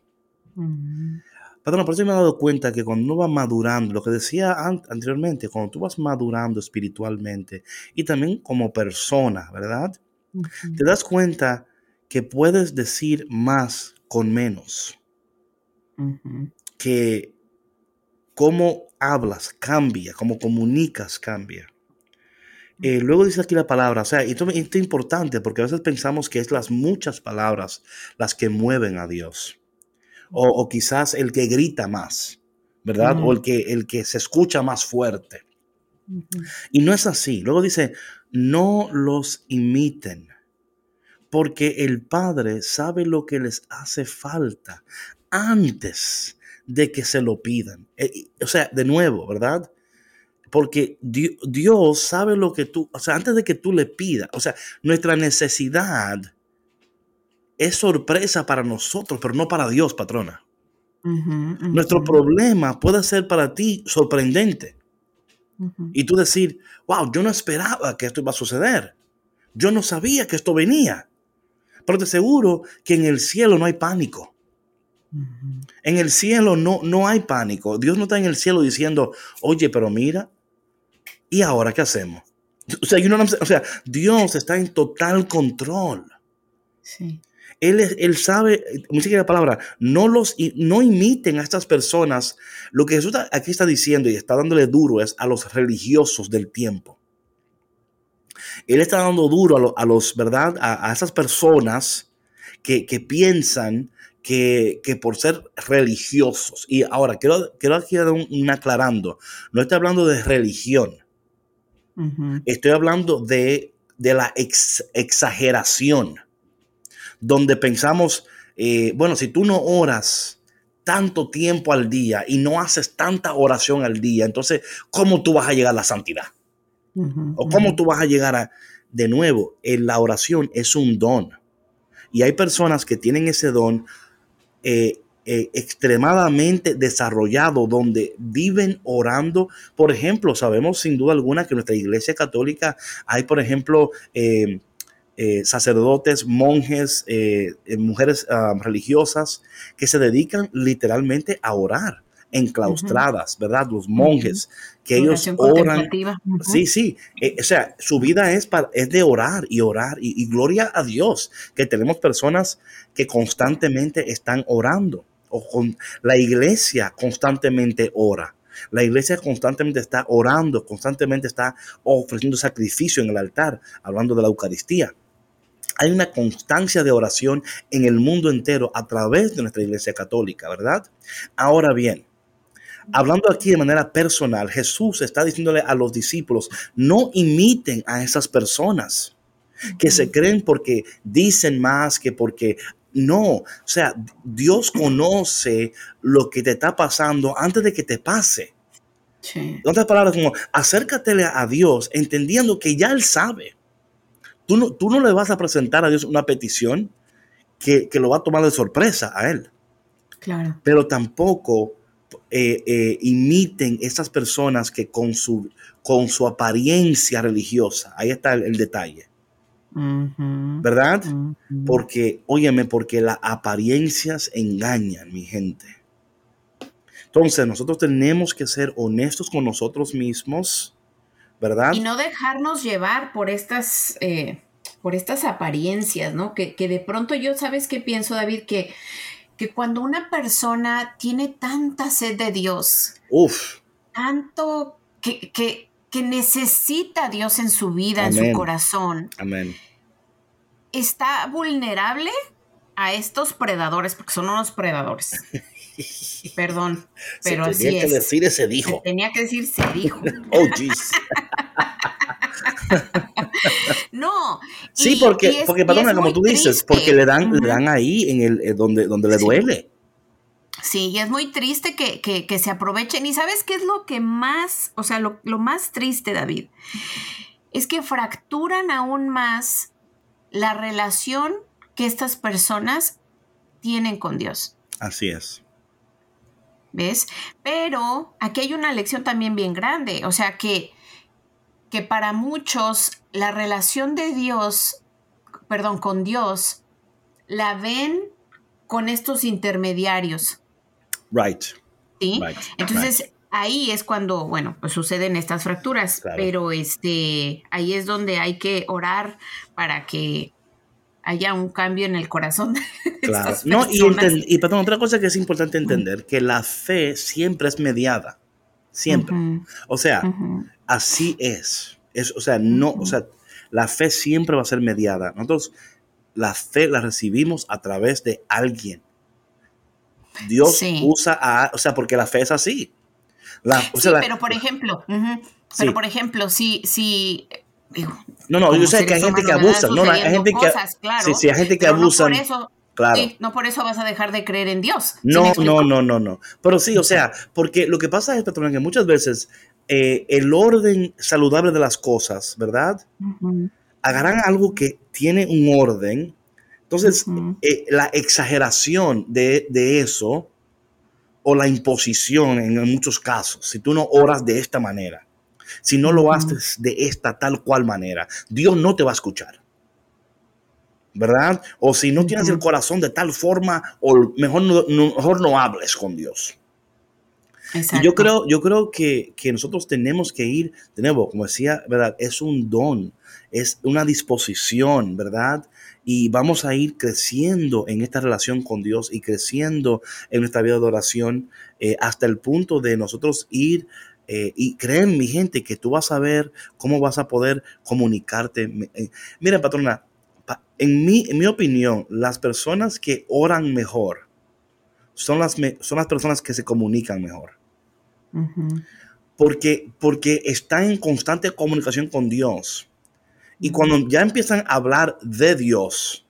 Perdón, por eso me he dado cuenta que cuando uno va madurando, lo que decía anteriormente, cuando tú vas madurando espiritualmente y también como persona, ¿verdad? Te das cuenta que puedes decir más con menos que cómo hablas cambia, cómo comunicas cambia. Eh, luego dice aquí la palabra, o sea, esto, es importante porque a veces pensamos que es las muchas palabras las que mueven a Dios. O, quizás el que grita más, ¿verdad? O el que, el que se escucha más fuerte. Y no es así. Luego dice, no los imiten, porque el Padre sabe lo que les hace falta antes de que se lo pidan. Eh, o sea, de nuevo, ¿verdad? Porque Dios sabe lo que tú, o sea, antes de que tú le pidas, o sea, nuestra necesidad es sorpresa para nosotros, pero no para Dios, patrona. Nuestro problema puede ser para ti sorprendente. Y tú decir, wow, yo no esperaba que esto iba a suceder. Yo no sabía que esto venía. Pero te aseguro que en el cielo no hay pánico. En el cielo no, no hay pánico. Dios no está en el cielo diciendo, oye, pero mira, ¿y ahora qué hacemos? O sea, o sea Dios está en total control. Sí. Él, él sabe, me la palabra, no, los, no imiten a estas personas. Lo que Jesús aquí está diciendo y está dándole duro es a los religiosos del tiempo. Él está dando duro a, los, ¿verdad? A, esas personas que, que piensan que, por ser religiosos. Y ahora, quiero, quiero aquí dar un, aclarando. No estoy hablando de religión. Estoy hablando de, la exageración. Donde pensamos, eh, bueno, si tú no oras tanto tiempo al día y no haces tanta oración al día, entonces, ¿cómo tú vas a llegar a la santidad? ¿O cómo tú vas a llegar a, de nuevo, en la oración es un don. Y hay personas que tienen ese don eh, eh, extremadamente desarrollado donde viven orando. Por ejemplo, sabemos sin duda alguna que en nuestra iglesia católica hay, por ejemplo, eh, sacerdotes, monjes, mujeres ah, religiosas que se dedican literalmente a orar enclaustradas, ¿verdad? Los monjes, que ellos oran. Sí, sí. Eh, o sea, su vida es, para, es de orar y orar y, gloria a Dios que tenemos personas que constantemente están orando. O con, la iglesia constantemente ora. La iglesia constantemente está orando, constantemente está ofreciendo sacrificio en el altar, hablando de la Eucaristía. Hay una constancia de oración en el mundo entero a través de nuestra iglesia católica, ¿verdad? Ahora bien, Hablando aquí de manera personal, Jesús está diciéndole a los discípulos, no imiten a esas personas que se creen porque dicen más que porque no, o sea, Dios conoce lo que te está pasando antes de que te pase. En otras palabras, como acércatele a Dios entendiendo que ya Él sabe. Tú no, tú no le vas a presentar a Dios una petición que, que lo va a tomar de sorpresa a Él. Claro. Pero tampoco eh, eh, imiten esas personas que con su, con su apariencia religiosa, ahí está el, detalle, ¿verdad? Porque, óyeme, porque las apariencias engañan, mi gente. Entonces, nosotros tenemos que ser honestos con nosotros mismos, ¿verdad? Y no dejarnos llevar por estas, eh, por estas apariencias, ¿no? Que, que, de pronto yo, ¿sabes qué pienso, David? Que, que cuando una persona tiene tanta sed de Dios, Uf. tanto que, que, que necesita a Dios en su vida, en su corazón, Amén. está vulnerable a estos predadores, porque son unos predadores. Perdón, pero se tenía así que decir ese dijo. Se tenía que decir se dijo. oh, jeez. no. Sí, porque, porque perdona, como tú dices, porque le dan, le dan ahí en el eh, donde, donde le duele. Sí, y es muy triste que, que, que, se aprovechen. ¿Y sabes qué es lo que más, o sea, lo, lo más triste, David? Es que fracturan aún más la relación que estas personas tienen con Dios. Así es. ¿Ves? Pero aquí hay una lección también bien grande. O sea que, que para muchos la relación de Dios, perdón, con Dios, la ven con estos intermediarios. Right. ¿Sí? Right, Entonces, right. ahí es cuando, bueno, pues suceden estas fracturas, Claro. pero este, ahí es donde hay que orar para que haya un cambio en el corazón de Claro. estas No, y, y perdón, otra cosa que es importante entender, que la fe siempre es mediada. Siempre. O sea, así es. es. O sea, no, o sea, la fe siempre va a ser mediada. Nosotros la fe la recibimos a través de alguien. Dios Sí. usa a, o sea, porque la fe es así. La, o sea, sí, la- pero por ejemplo, Sí. pero por ejemplo, si, si digo, no, no, yo sé que hay gente que abusa, no, no, hay gente que, cosas, claro, sí, sí, hay gente que abusa, No eso, claro. sí, no por eso vas a dejar de creer en Dios. ¿sí me No, no, no, no, no. Pero sí, o sea, porque lo que pasa es, patrona, que muchas veces eh, el orden saludable de las cosas, ¿verdad? Ujú, Agarran algo que tiene un orden. Entonces, Ujú. eh, la exageración de, de eso o la imposición en muchos casos, si tú no oras de esta manera, si no lo haces de esta tal cual manera, Dios no te va a escuchar. ¿Verdad? O si no tienes el corazón de tal forma, o mejor no, no- mejor no hables con Dios. Y yo creo, yo creo que, que nosotros tenemos que ir, de nuevo, como decía, ¿verdad? Es un don, es una disposición, ¿verdad? Y vamos a ir creciendo en esta relación con Dios y creciendo en nuestra vida de oración eh, hasta el punto de nosotros ir eh, y creen, mi gente, que tú vas a ver cómo vas a poder comunicarte. Eh, Miren, patrona, pa- en mi, en mi opinión, las personas que oran mejor son las, son las personas que se comunican mejor porque, porque están en constante comunicación con Dios. Y cuando ya empiezan a hablar de Dios,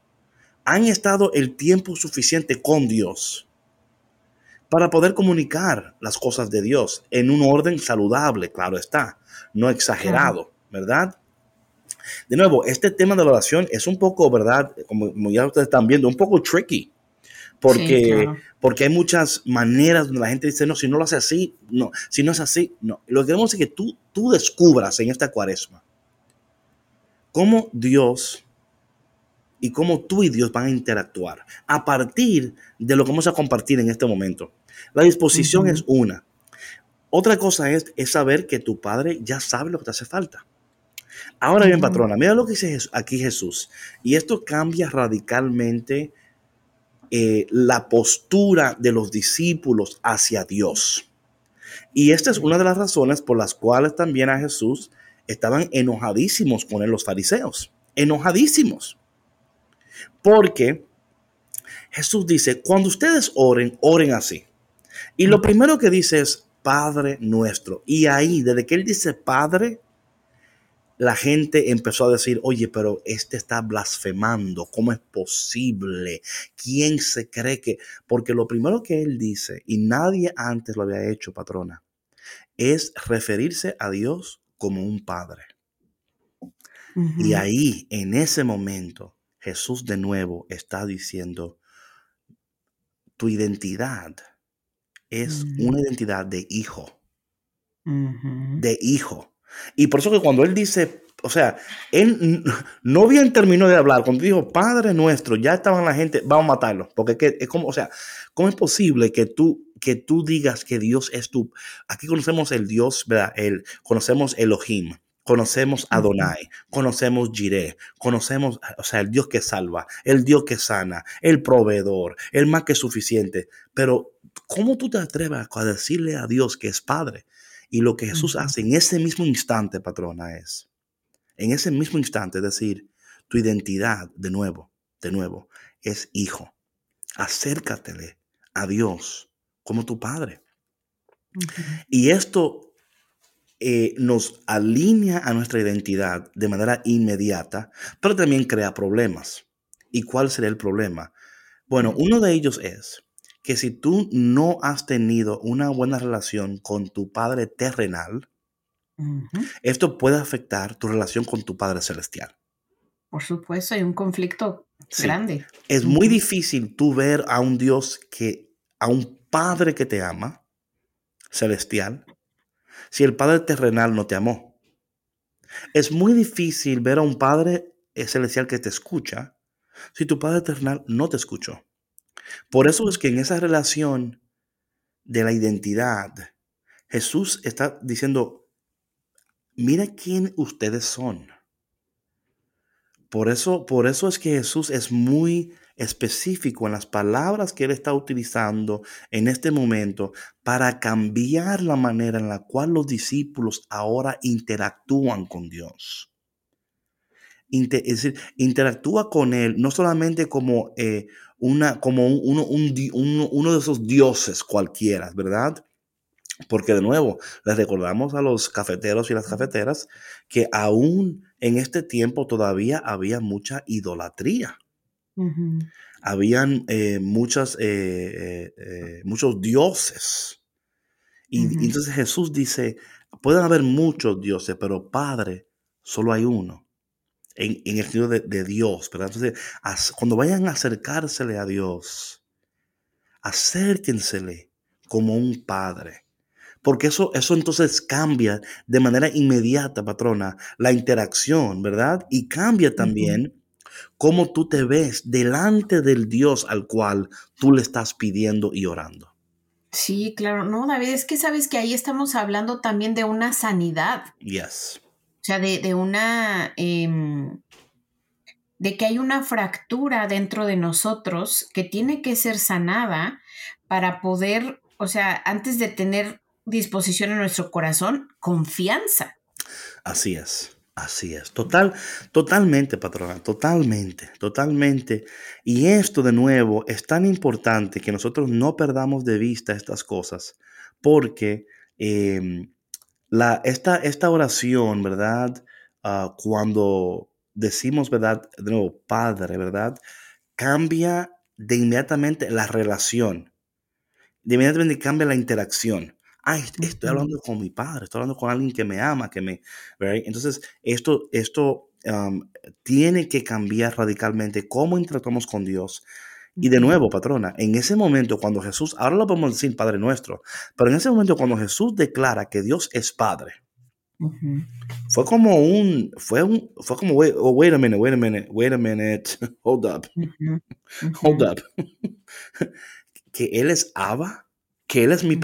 han estado el tiempo suficiente con Dios para poder comunicar las cosas de Dios en un orden saludable, claro está, no exagerado, ¿verdad? De nuevo, este tema de la oración es un poco, ¿verdad? Como, como ya ustedes están viendo, un poco tricky. Porque, Sí, claro. porque hay muchas maneras donde la gente dice, no, si no lo hace así, no, si no es así, no. Lo que queremos es que tú, tú descubras en esta cuaresma cómo Dios y cómo tú y Dios van a interactuar a partir de lo que vamos a compartir en este momento. La disposición es una. Otra cosa es, es saber que tu Padre ya sabe lo que te hace falta. Ahora bien, patrona, mira lo que dice aquí Jesús. Y esto cambia radicalmente eh, la postura de los discípulos hacia Dios. Y esta es una de las razones por las cuales también a Jesús estaban enojadísimos con él los fariseos. Enojadísimos. Porque Jesús dice, cuando ustedes oren, oren así. Y lo primero que dice es Padre nuestro. Y ahí, desde que él dice Padre, la gente empezó a decir, oye, pero este está blasfemando, ¿cómo es posible? ¿Quién se cree que? Porque lo primero que él dice, y nadie antes lo había hecho, patrona, es referirse a Dios como un padre. Y ahí, en ese momento, Jesús de nuevo está diciendo, tu identidad es Mm. una identidad de hijo, de hijo. Y por eso que cuando él dice, o sea, él no bien terminó de hablar, cuando dijo Padre nuestro, ya estaban la gente, vamos a matarlo, porque es, que es como, o sea, ¿cómo es posible que tú, que tú digas que Dios es tu, aquí conocemos el Dios, ¿verdad? El, conocemos Elohim, conocemos Adonai, conocemos Jireh, conocemos, o sea, el Dios que salva, el Dios que sana, el proveedor, el más que suficiente, pero ¿cómo tú te atreves a decirle a Dios que es Padre? Y lo que Jesús hace en ese mismo instante, patrona, es, en ese mismo instante, es decir, tu identidad, de nuevo, de nuevo, es hijo. Acércatele a Dios como tu Padre. Y esto eh, nos alinea a nuestra identidad de manera inmediata, pero también crea problemas. ¿Y cuál sería el problema? Bueno, uno de ellos es que si tú no has tenido una buena relación con tu Padre terrenal, Ujú. esto puede afectar tu relación con tu Padre celestial. Por supuesto, hay un conflicto Sí. grande. Es muy Ujú. difícil tú ver a un Dios que, a un Padre que te ama, celestial, si el Padre terrenal no te amó. Es muy difícil ver a un Padre celestial que te escucha si tu Padre terrenal no te escuchó. Por eso es que en esa relación de la identidad, Jesús está diciendo, mira quién ustedes son. Por eso, por eso es que Jesús es muy específico en las palabras que él está utilizando en este momento para cambiar la manera en la cual los discípulos ahora interactúan con Dios. Es decir, interactúa con él no solamente como, eh, una, como un- uno, un di- uno- uno de esos dioses cualquiera, ¿verdad? Porque de nuevo, les recordamos a los cafeteros y las cafeteras que aún en este tiempo todavía había mucha idolatría. Habían eh, muchas, eh, eh, muchos dioses. Y, entonces Jesús dice, pueden haber muchos dioses, pero Padre, solo hay uno. En, en el sentido de, de Dios, ¿verdad? Entonces, as- cuando vayan a acercársele a Dios, acérquensele como un padre. Porque eso, eso entonces cambia de manera inmediata, patrona, la interacción, ¿verdad? Y cambia también cómo tú te ves delante del Dios al cual tú le estás pidiendo y orando. Sí, claro. No, David, es que sabes que ahí estamos hablando también de una sanidad. Yes. O sea, de, de una. em, de que hay una fractura dentro de nosotros que tiene que ser sanada para poder, o sea, antes de tener disposición en nuestro corazón, confianza. Así es, así es. Total, totalmente, patrona, totalmente, totalmente. Y esto de nuevo es tan importante que nosotros no perdamos de vista estas cosas, porque eh, la, esta, esta oración, ¿verdad? Ah, cuando decimos, ¿verdad? De nuevo, Padre, ¿verdad? Cambia de inmediatamente la relación. De inmediatamente cambia la interacción. Estoy hablando con mi padre, estoy hablando con alguien que me ama, que me... right? Entonces, esto, esto um, tiene que cambiar radicalmente cómo interactuamos con Dios. Y de nuevo, patrona, en ese momento cuando Jesús, ahora lo podemos decir Padre nuestro, pero en ese momento cuando Jesús declara que Dios es Padre, Ujú. fue como un, fue un, fue como, wait, oh, wait a minute, wait a minute, wait a minute, hold up, Ujú. hold Ujú. up. que Él es Abba, que Él es mi Ujú.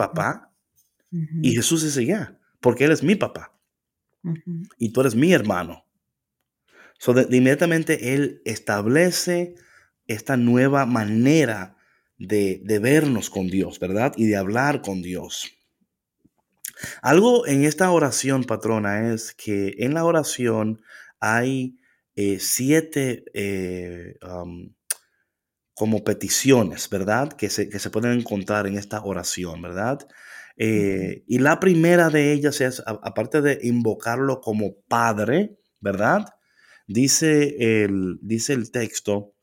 Y Jesús dice, ya, porque Él es mi papá y tú eres mi hermano. So, de, de inmediatamente Él establece esta nueva manera de, de vernos con Dios, ¿verdad? Y de hablar con Dios. Algo en esta oración, patrona, es que en la oración hay eh, siete eh, um, como peticiones, ¿verdad? Que se, que se pueden encontrar en esta oración, ¿verdad? Eh, y la primera de ellas es, a- aparte de invocarlo como Padre, ¿verdad? Dice el, dice el texto,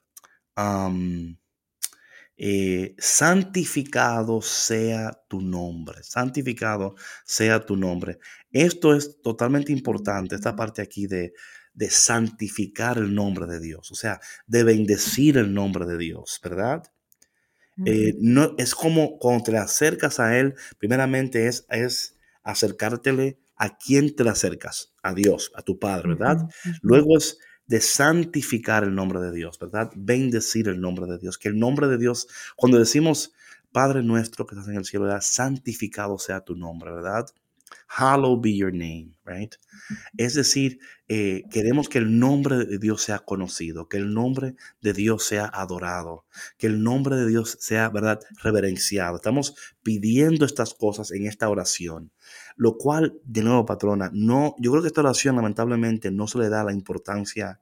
eh, santificado sea tu nombre, santificado sea tu nombre. Esto es totalmente importante, esta parte aquí de, de santificar el nombre de Dios, o sea, de bendecir el nombre de Dios, ¿verdad? Eh, no, es como cuando te acercas a Él, primeramente es, es acercártele a quién te acercas, a Dios, a tu Padre, ¿verdad? Luego es de santificar el nombre de Dios, ¿verdad? Bendecir el nombre de Dios, que el nombre de Dios, cuando decimos Padre nuestro que estás en el cielo, ¿verdad? santificado sea tu nombre, ¿verdad? Hallowed be your name, right? Es decir, eh, queremos que el nombre de Dios sea conocido, que el nombre de Dios sea adorado, que el nombre de Dios sea, ¿verdad?, reverenciado. Estamos pidiendo estas cosas en esta oración, lo cual, de nuevo, patrona, no, yo creo que esta oración lamentablemente no se le da la importancia.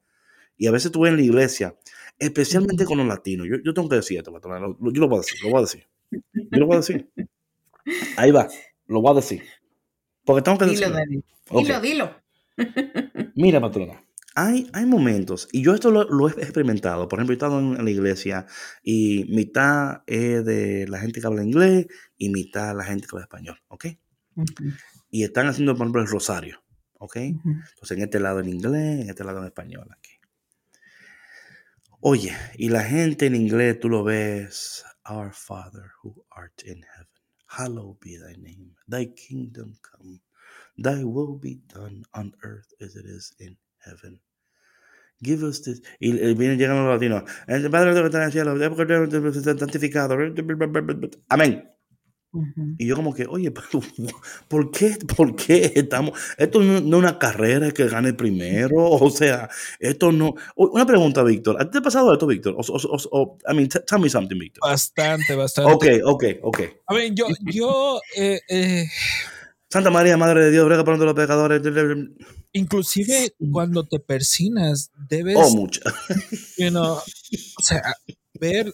Y a veces tú ves en la iglesia, especialmente con los latinos, yo, tengo que decir esto, patrona, yo lo voy a decir, lo voy a decir. Yo lo voy a decir. Ahí va, lo voy a decir. Porque tengo que dilo, Dilo, dilo. Mira, patrona. Hay, hay momentos, y yo esto lo, he experimentado. Por ejemplo, he estado en, la iglesia y mitad es de la gente que habla inglés y mitad la gente que habla español, ¿ok? Y están haciendo, por ejemplo, el rosario, ¿ok? Entonces, en este lado en inglés, en este lado en español, aquí. Oye, y la gente en inglés, tú lo ves, Our Father who art in heaven hallowed be thy name. Thy kingdom come. Thy will be done on earth as it is in heaven. Give us this. Y vienen llegando los latinos. El Padre que está en el cielo, santificado. Amén. Y yo como que, oye, ¿por qué, por qué estamos? Esto no es una carrera que gane primero, o sea, esto no... Una pregunta, Víctor, ¿a ti te ha pasado esto, Víctor? O, o, I mean, tell me something, Víctor. Bastante, bastante. Ok, ok, ok. A ver, yo, yo, eh, eh, Santa María, Madre de Dios, ruega por los pecadores. Inclusive cuando te persinas, debes... Oh, mucho. You know, o sea, ver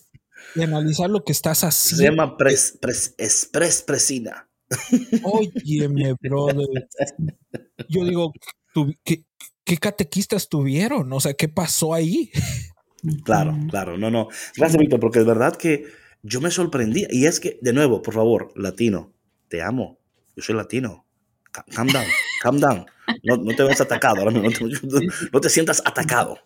y analizar lo que estás haciendo. Se llama pres, pres, express presina. Óyeme, brother. Yo digo, ¿qué, ¿qué catequistas tuvieron? O sea, ¿qué pasó ahí? Claro, claro, no, no. Gracias, Víctor, porque es verdad que yo me sorprendí. Y es que, de nuevo, por favor, latino, te amo. Yo soy latino. Calm down, calm down. No, no te ves atacado, no te, no te sientas atacado.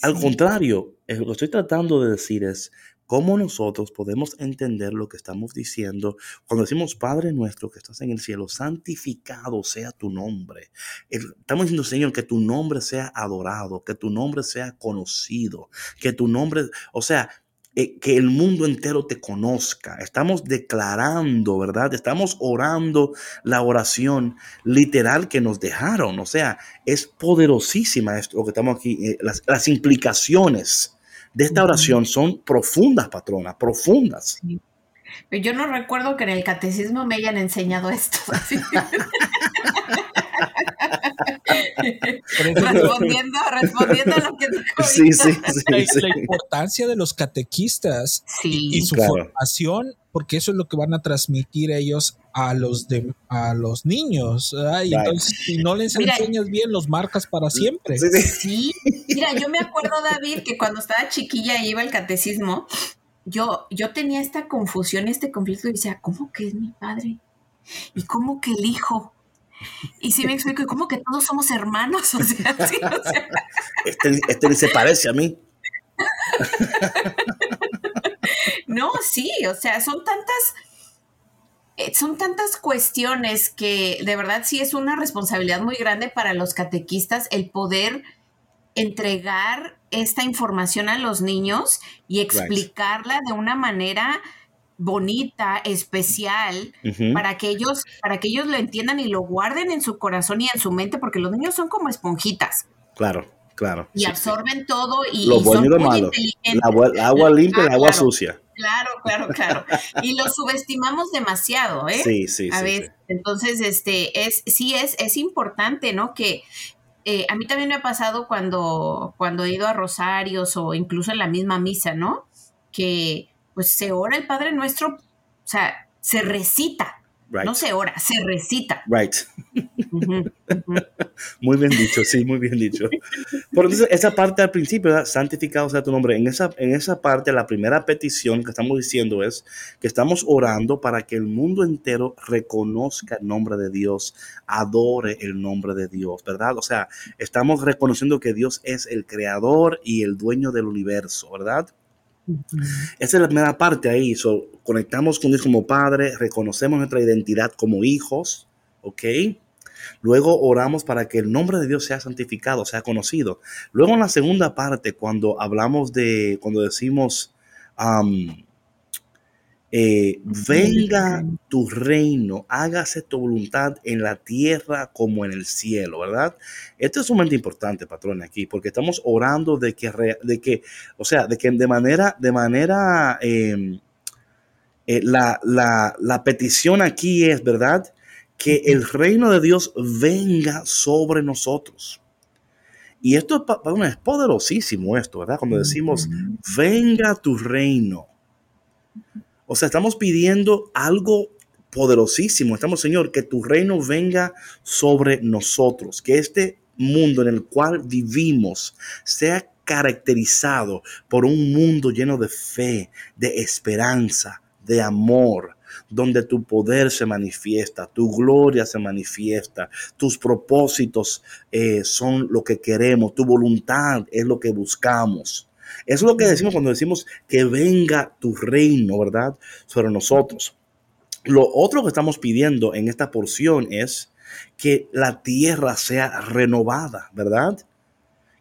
Al contrario, lo que estoy tratando de decir es, cómo nosotros podemos entender lo que estamos diciendo cuando decimos, Padre nuestro que estás en el cielo, santificado sea tu nombre. Estamos diciendo, Señor, que tu nombre sea adorado, que tu nombre sea conocido, que tu nombre, o sea, eh, que el mundo entero te conozca. Estamos declarando, ¿verdad? Estamos orando la oración literal que nos dejaron. O sea, es poderosísima esto, que estamos aquí, eh, las, las implicaciones de esta oración son profundas, patrona, profundas. Yo no recuerdo que en el catecismo me hayan enseñado esto. respondiendo, respondiendo a lo que sí, sí, sí, La, importancia de los catequistas y, su formación, porque eso es lo que van a transmitir ellos a los de, a los niños. Y entonces, si no les enseñas bien, los marcas para siempre. Sí, mira, yo me acuerdo, David, que cuando estaba chiquilla y iba al catecismo, yo, yo tenía esta confusión, este conflicto, y decía, ¿cómo que es mi padre? ¿Y cómo que el hijo? Y sí me explico, ¿cómo que todos somos hermanos? O sea, sí, o sea. Este, este se parece a mí. No, sí, o sea, son tantas, eh, son tantas cuestiones que de verdad sí es una responsabilidad muy grande para los catequistas el poder entregar esta información a los niños y explicarla de una manera bonita, especial, para que ellos, para que ellos lo entiendan y lo guarden en su corazón y en su mente, porque los niños son como esponjitas. Claro, claro. Y absorben todo y, lo bueno y lo malo. El agua, limpia, el agua sucia. Claro, claro, claro. y lo subestimamos demasiado, ¿eh? Sí, sí, A sí, entonces, este, es, sí es, es importante, ¿no? Que eh, a mí también me ha pasado cuando, cuando he ido a rosarios o incluso en la misma misa, ¿no? Que pues se ora el Padre Nuestro, o sea, se recita. No se ora, se recita. Right. muy bien dicho, sí, muy bien dicho. Por entonces, esa parte al principio, santificado sea tu nombre. En esa, en esa parte, la primera petición que estamos diciendo es que estamos orando para que el mundo entero reconozca el nombre de Dios, adore el nombre de Dios, ¿verdad? O sea, estamos reconociendo que Dios es el creador y el dueño del universo, ¿verdad? Esa es la primera parte ahí. conectamos con Dios como Padre, reconocemos nuestra identidad como hijos, ¿ok? Luego oramos para que el nombre de Dios sea santificado, sea conocido. Luego en la segunda parte, cuando hablamos de, cuando decimos, eh, venga tu reino, hágase tu voluntad en la tierra como en el cielo, ¿verdad? Esto es sumamente importante, patrón, aquí, porque estamos orando de que, de que o sea, de que de manera, de manera, em, eh, la, la petición aquí es, ¿verdad? Que el reino de Dios venga sobre nosotros. Y esto es, poderosísimo, esto, ¿verdad? Cuando decimos, venga tu reino. O sea, estamos pidiendo algo poderosísimo. Estamos, Señor, que tu reino venga sobre nosotros, que este mundo en el cual vivimos sea caracterizado por un mundo lleno de fe, de esperanza, de amor, donde tu poder se manifiesta, tu gloria se manifiesta, tus propósitos eh, son lo que queremos, tu voluntad es lo que buscamos. Eso es lo que decimos cuando decimos que venga tu reino, ¿verdad? Sobre nosotros. Lo otro que estamos pidiendo en esta porción es que la tierra sea renovada, ¿verdad?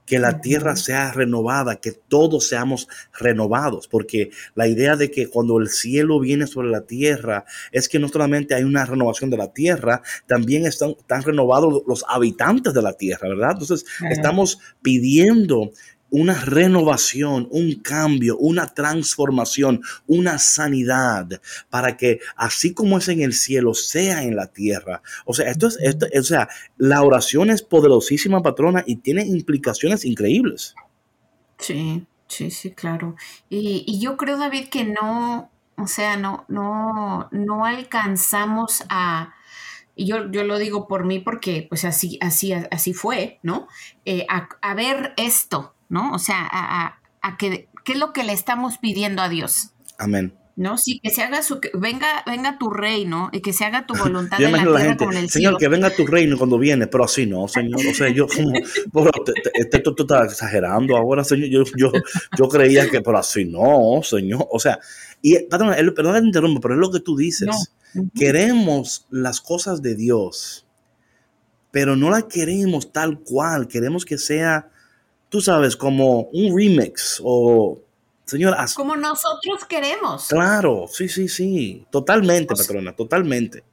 que la tierra sea renovada, que todos seamos renovados, porque la idea de que cuando el cielo viene sobre la tierra es que no solamente hay una renovación de la tierra, también están, están renovados los habitantes de la tierra, ¿verdad? Entonces, estamos pidiendo una renovación, un cambio, una transformación, una sanidad, para que así como es en el cielo, sea en la tierra. O sea, esto es, esto, o sea, la oración es poderosísima, patrona, y tiene implicaciones increíbles. Sí, sí, sí, claro. Y, yo creo, David, que no, o sea, no, no, no alcanzamos a, y yo, yo, lo digo por mí porque pues así, así, así fue, ¿no? Eh, a, ver esto, ¿no? O sea, a, a, que, ¿qué es lo que le estamos pidiendo a Dios? Amén. ¿no? Sí, que se haga su, venga, venga tu reino y que se haga tu voluntad en la tierra gente, como en el Señor, que venga tu reino cuando viene, pero así no, Señor, o sea, yo como, te, tú, estás exagerando ahora, Señor, yo, yo, yo creía que, pero así no, Señor, o sea, y, perdón, perdón que te interrumpa, pero es lo que tú dices, queremos las cosas de Dios, pero no las queremos tal cual, queremos que sea tú sabes, como un remix o, señor. Como nosotros queremos. Claro, sí, sí, sí, totalmente, patrona, totalmente.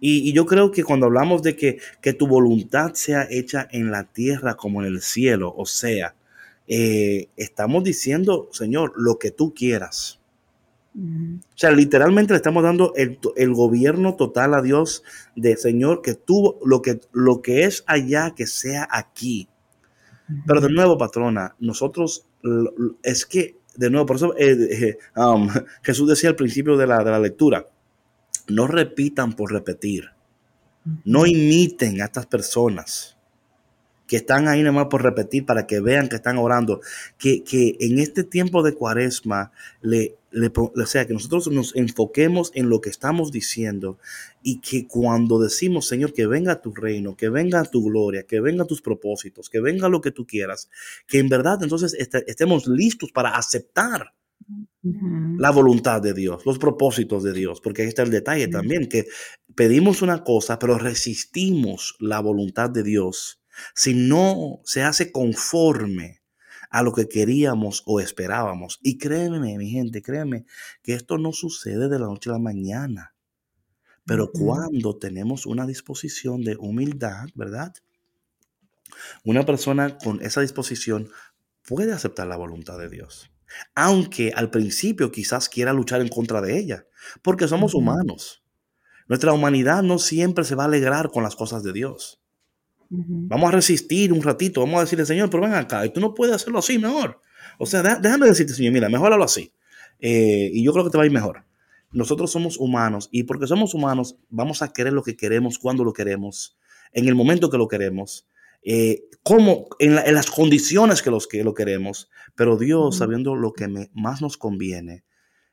Y, yo creo que cuando hablamos de que, que, tu voluntad sea hecha en la tierra como en el cielo, o sea, eh, estamos diciendo, Señor, lo que tú quieras. O sea, literalmente le estamos dando el, el, gobierno total a Dios de Señor, que tú, lo que, lo que es allá, que sea aquí. Pero de nuevo, patrona, nosotros es que, de nuevo, por eso eh, eh, um, Jesús decía al principio de la, de la lectura, no repitan por repetir, no imiten a estas personas que están ahí nomás por repetir para que vean que están orando, que, que en este tiempo de cuaresma le, o sea, que nosotros nos enfoquemos en lo que estamos diciendo y que cuando decimos, Señor, que venga tu reino, que venga tu gloria, que venga tus propósitos, que venga lo que tú quieras, que en verdad entonces este, estemos listos para aceptar la voluntad de Dios, los propósitos de Dios, porque ahí está el detalle también, que pedimos una cosa, pero resistimos la voluntad de Dios si no se hace conforme a lo que queríamos o esperábamos. Y créeme, mi gente, créeme que esto no sucede de la noche a la mañana. Pero cuando tenemos una disposición de humildad, ¿verdad? Una persona con esa disposición puede aceptar la voluntad de Dios. Aunque al principio quizás quiera luchar en contra de ella, porque somos humanos. Nuestra humanidad no siempre se va a alegrar con las cosas de Dios. Vamos a resistir un ratito, vamos a decirle, Señor, pero ven acá, y tú no puedes hacerlo así mejor. O sea, déjame decirte, Señor, mira, mejor así. Eh, y yo creo que te va a ir mejor. Nosotros somos humanos y porque somos humanos vamos a querer lo que queremos, cuando lo queremos, en el momento que lo queremos, eh, como en, las condiciones que, los, que lo queremos. Pero Dios, sabiendo lo que más nos conviene,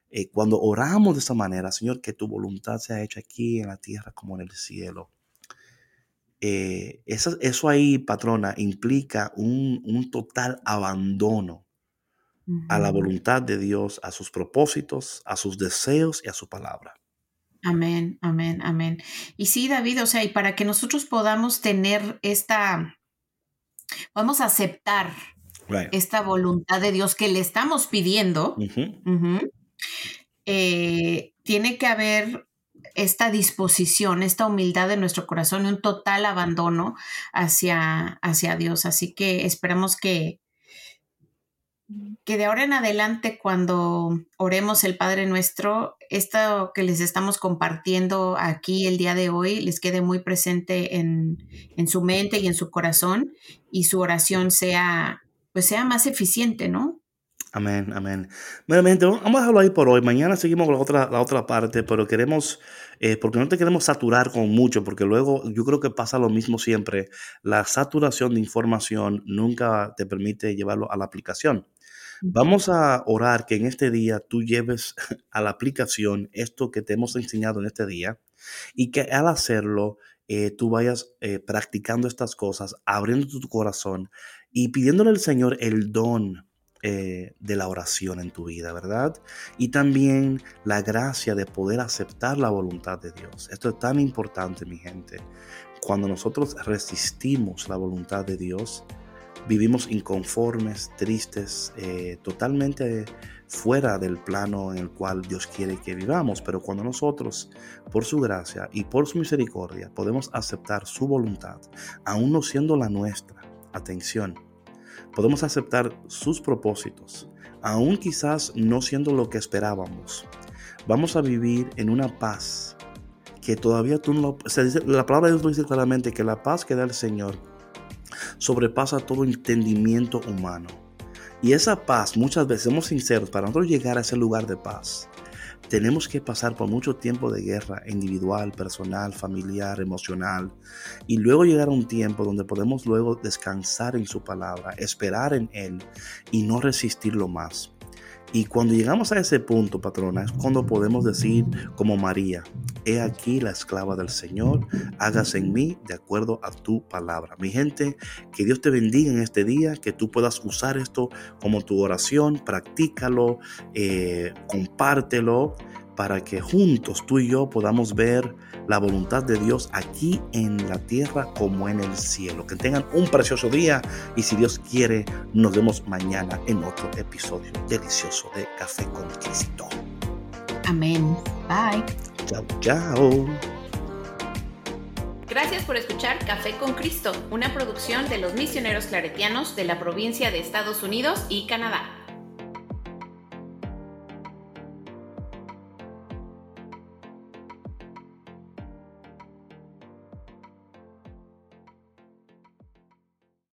eh, cuando oramos de esa manera, Señor, que tu voluntad sea hecha aquí en la tierra como en el cielo. Eso, eso, ahí, patrona, implica un, un, total abandono a la voluntad de Dios, a sus propósitos, a sus deseos y a su palabra. Amén, amén, amén. Y sí, David, o sea, y para que nosotros podamos tener esta, vamos a aceptar esta voluntad de Dios que le estamos pidiendo, eh, tiene que haber esta disposición, esta humildad de nuestro corazón, un total abandono hacia, hacia Dios. Así que esperamos que, que de ahora en adelante, cuando oremos el Padre Nuestro, esto que les estamos compartiendo aquí el día de hoy les quede muy presente en, en su mente y en su corazón y su oración sea, pues sea más eficiente, ¿no? Amén, amén. Meramente, vamos a dejarlo ahí por hoy. Mañana seguimos con la otra, la otra parte, pero queremos, eh, porque no te queremos saturar con mucho, porque luego yo creo que pasa lo mismo siempre. La saturación de información nunca te permite llevarlo a la aplicación. Vamos a orar que en este día tú lleves a la aplicación esto que te hemos enseñado en este día y que al hacerlo eh, tú vayas eh, practicando estas cosas, abriendo tu corazón y pidiéndole al Señor el don eh, de la oración en tu vida, ¿verdad? Y también la gracia de poder aceptar la voluntad de Dios. Esto es tan importante, mi gente. Cuando nosotros resistimos la voluntad de Dios, vivimos inconformes, tristes, eh, totalmente fuera del plano en el cual Dios quiere que vivamos. Pero cuando nosotros, por su gracia y por su misericordia, podemos aceptar su voluntad, aún no siendo la nuestra, atención, podemos aceptar sus propósitos, aún quizás no siendo lo que esperábamos. Vamos a vivir en una paz que todavía tú no... la palabra de Dios dice claramente que la paz que da el Señor sobrepasa todo entendimiento humano. Y esa paz, muchas veces, somos sinceros, para nosotros llegar a ese lugar de paz, tenemos que pasar por mucho tiempo de guerra individual, personal, familiar, emocional, y luego llegar a un tiempo donde podemos luego descansar en su palabra, esperar en Él y no resistirlo más. Y cuando llegamos a ese punto, patrona, es cuando podemos decir como María, he aquí la esclava del Señor, hágase en mí de acuerdo a tu palabra. Mi gente, que Dios te bendiga en este día, que tú puedas usar esto como tu oración, practícalo, eh, compártelo para que juntos tú y yo podamos ver la voluntad de Dios aquí en la tierra como en el cielo. Que tengan un precioso día y si Dios quiere, nos vemos mañana en otro episodio delicioso de Café con Cristo. Amén. Bye. Chao, chao. Gracias por escuchar Café con Cristo, una producción de los misioneros claretianos de la provincia de Estados Unidos y Canadá.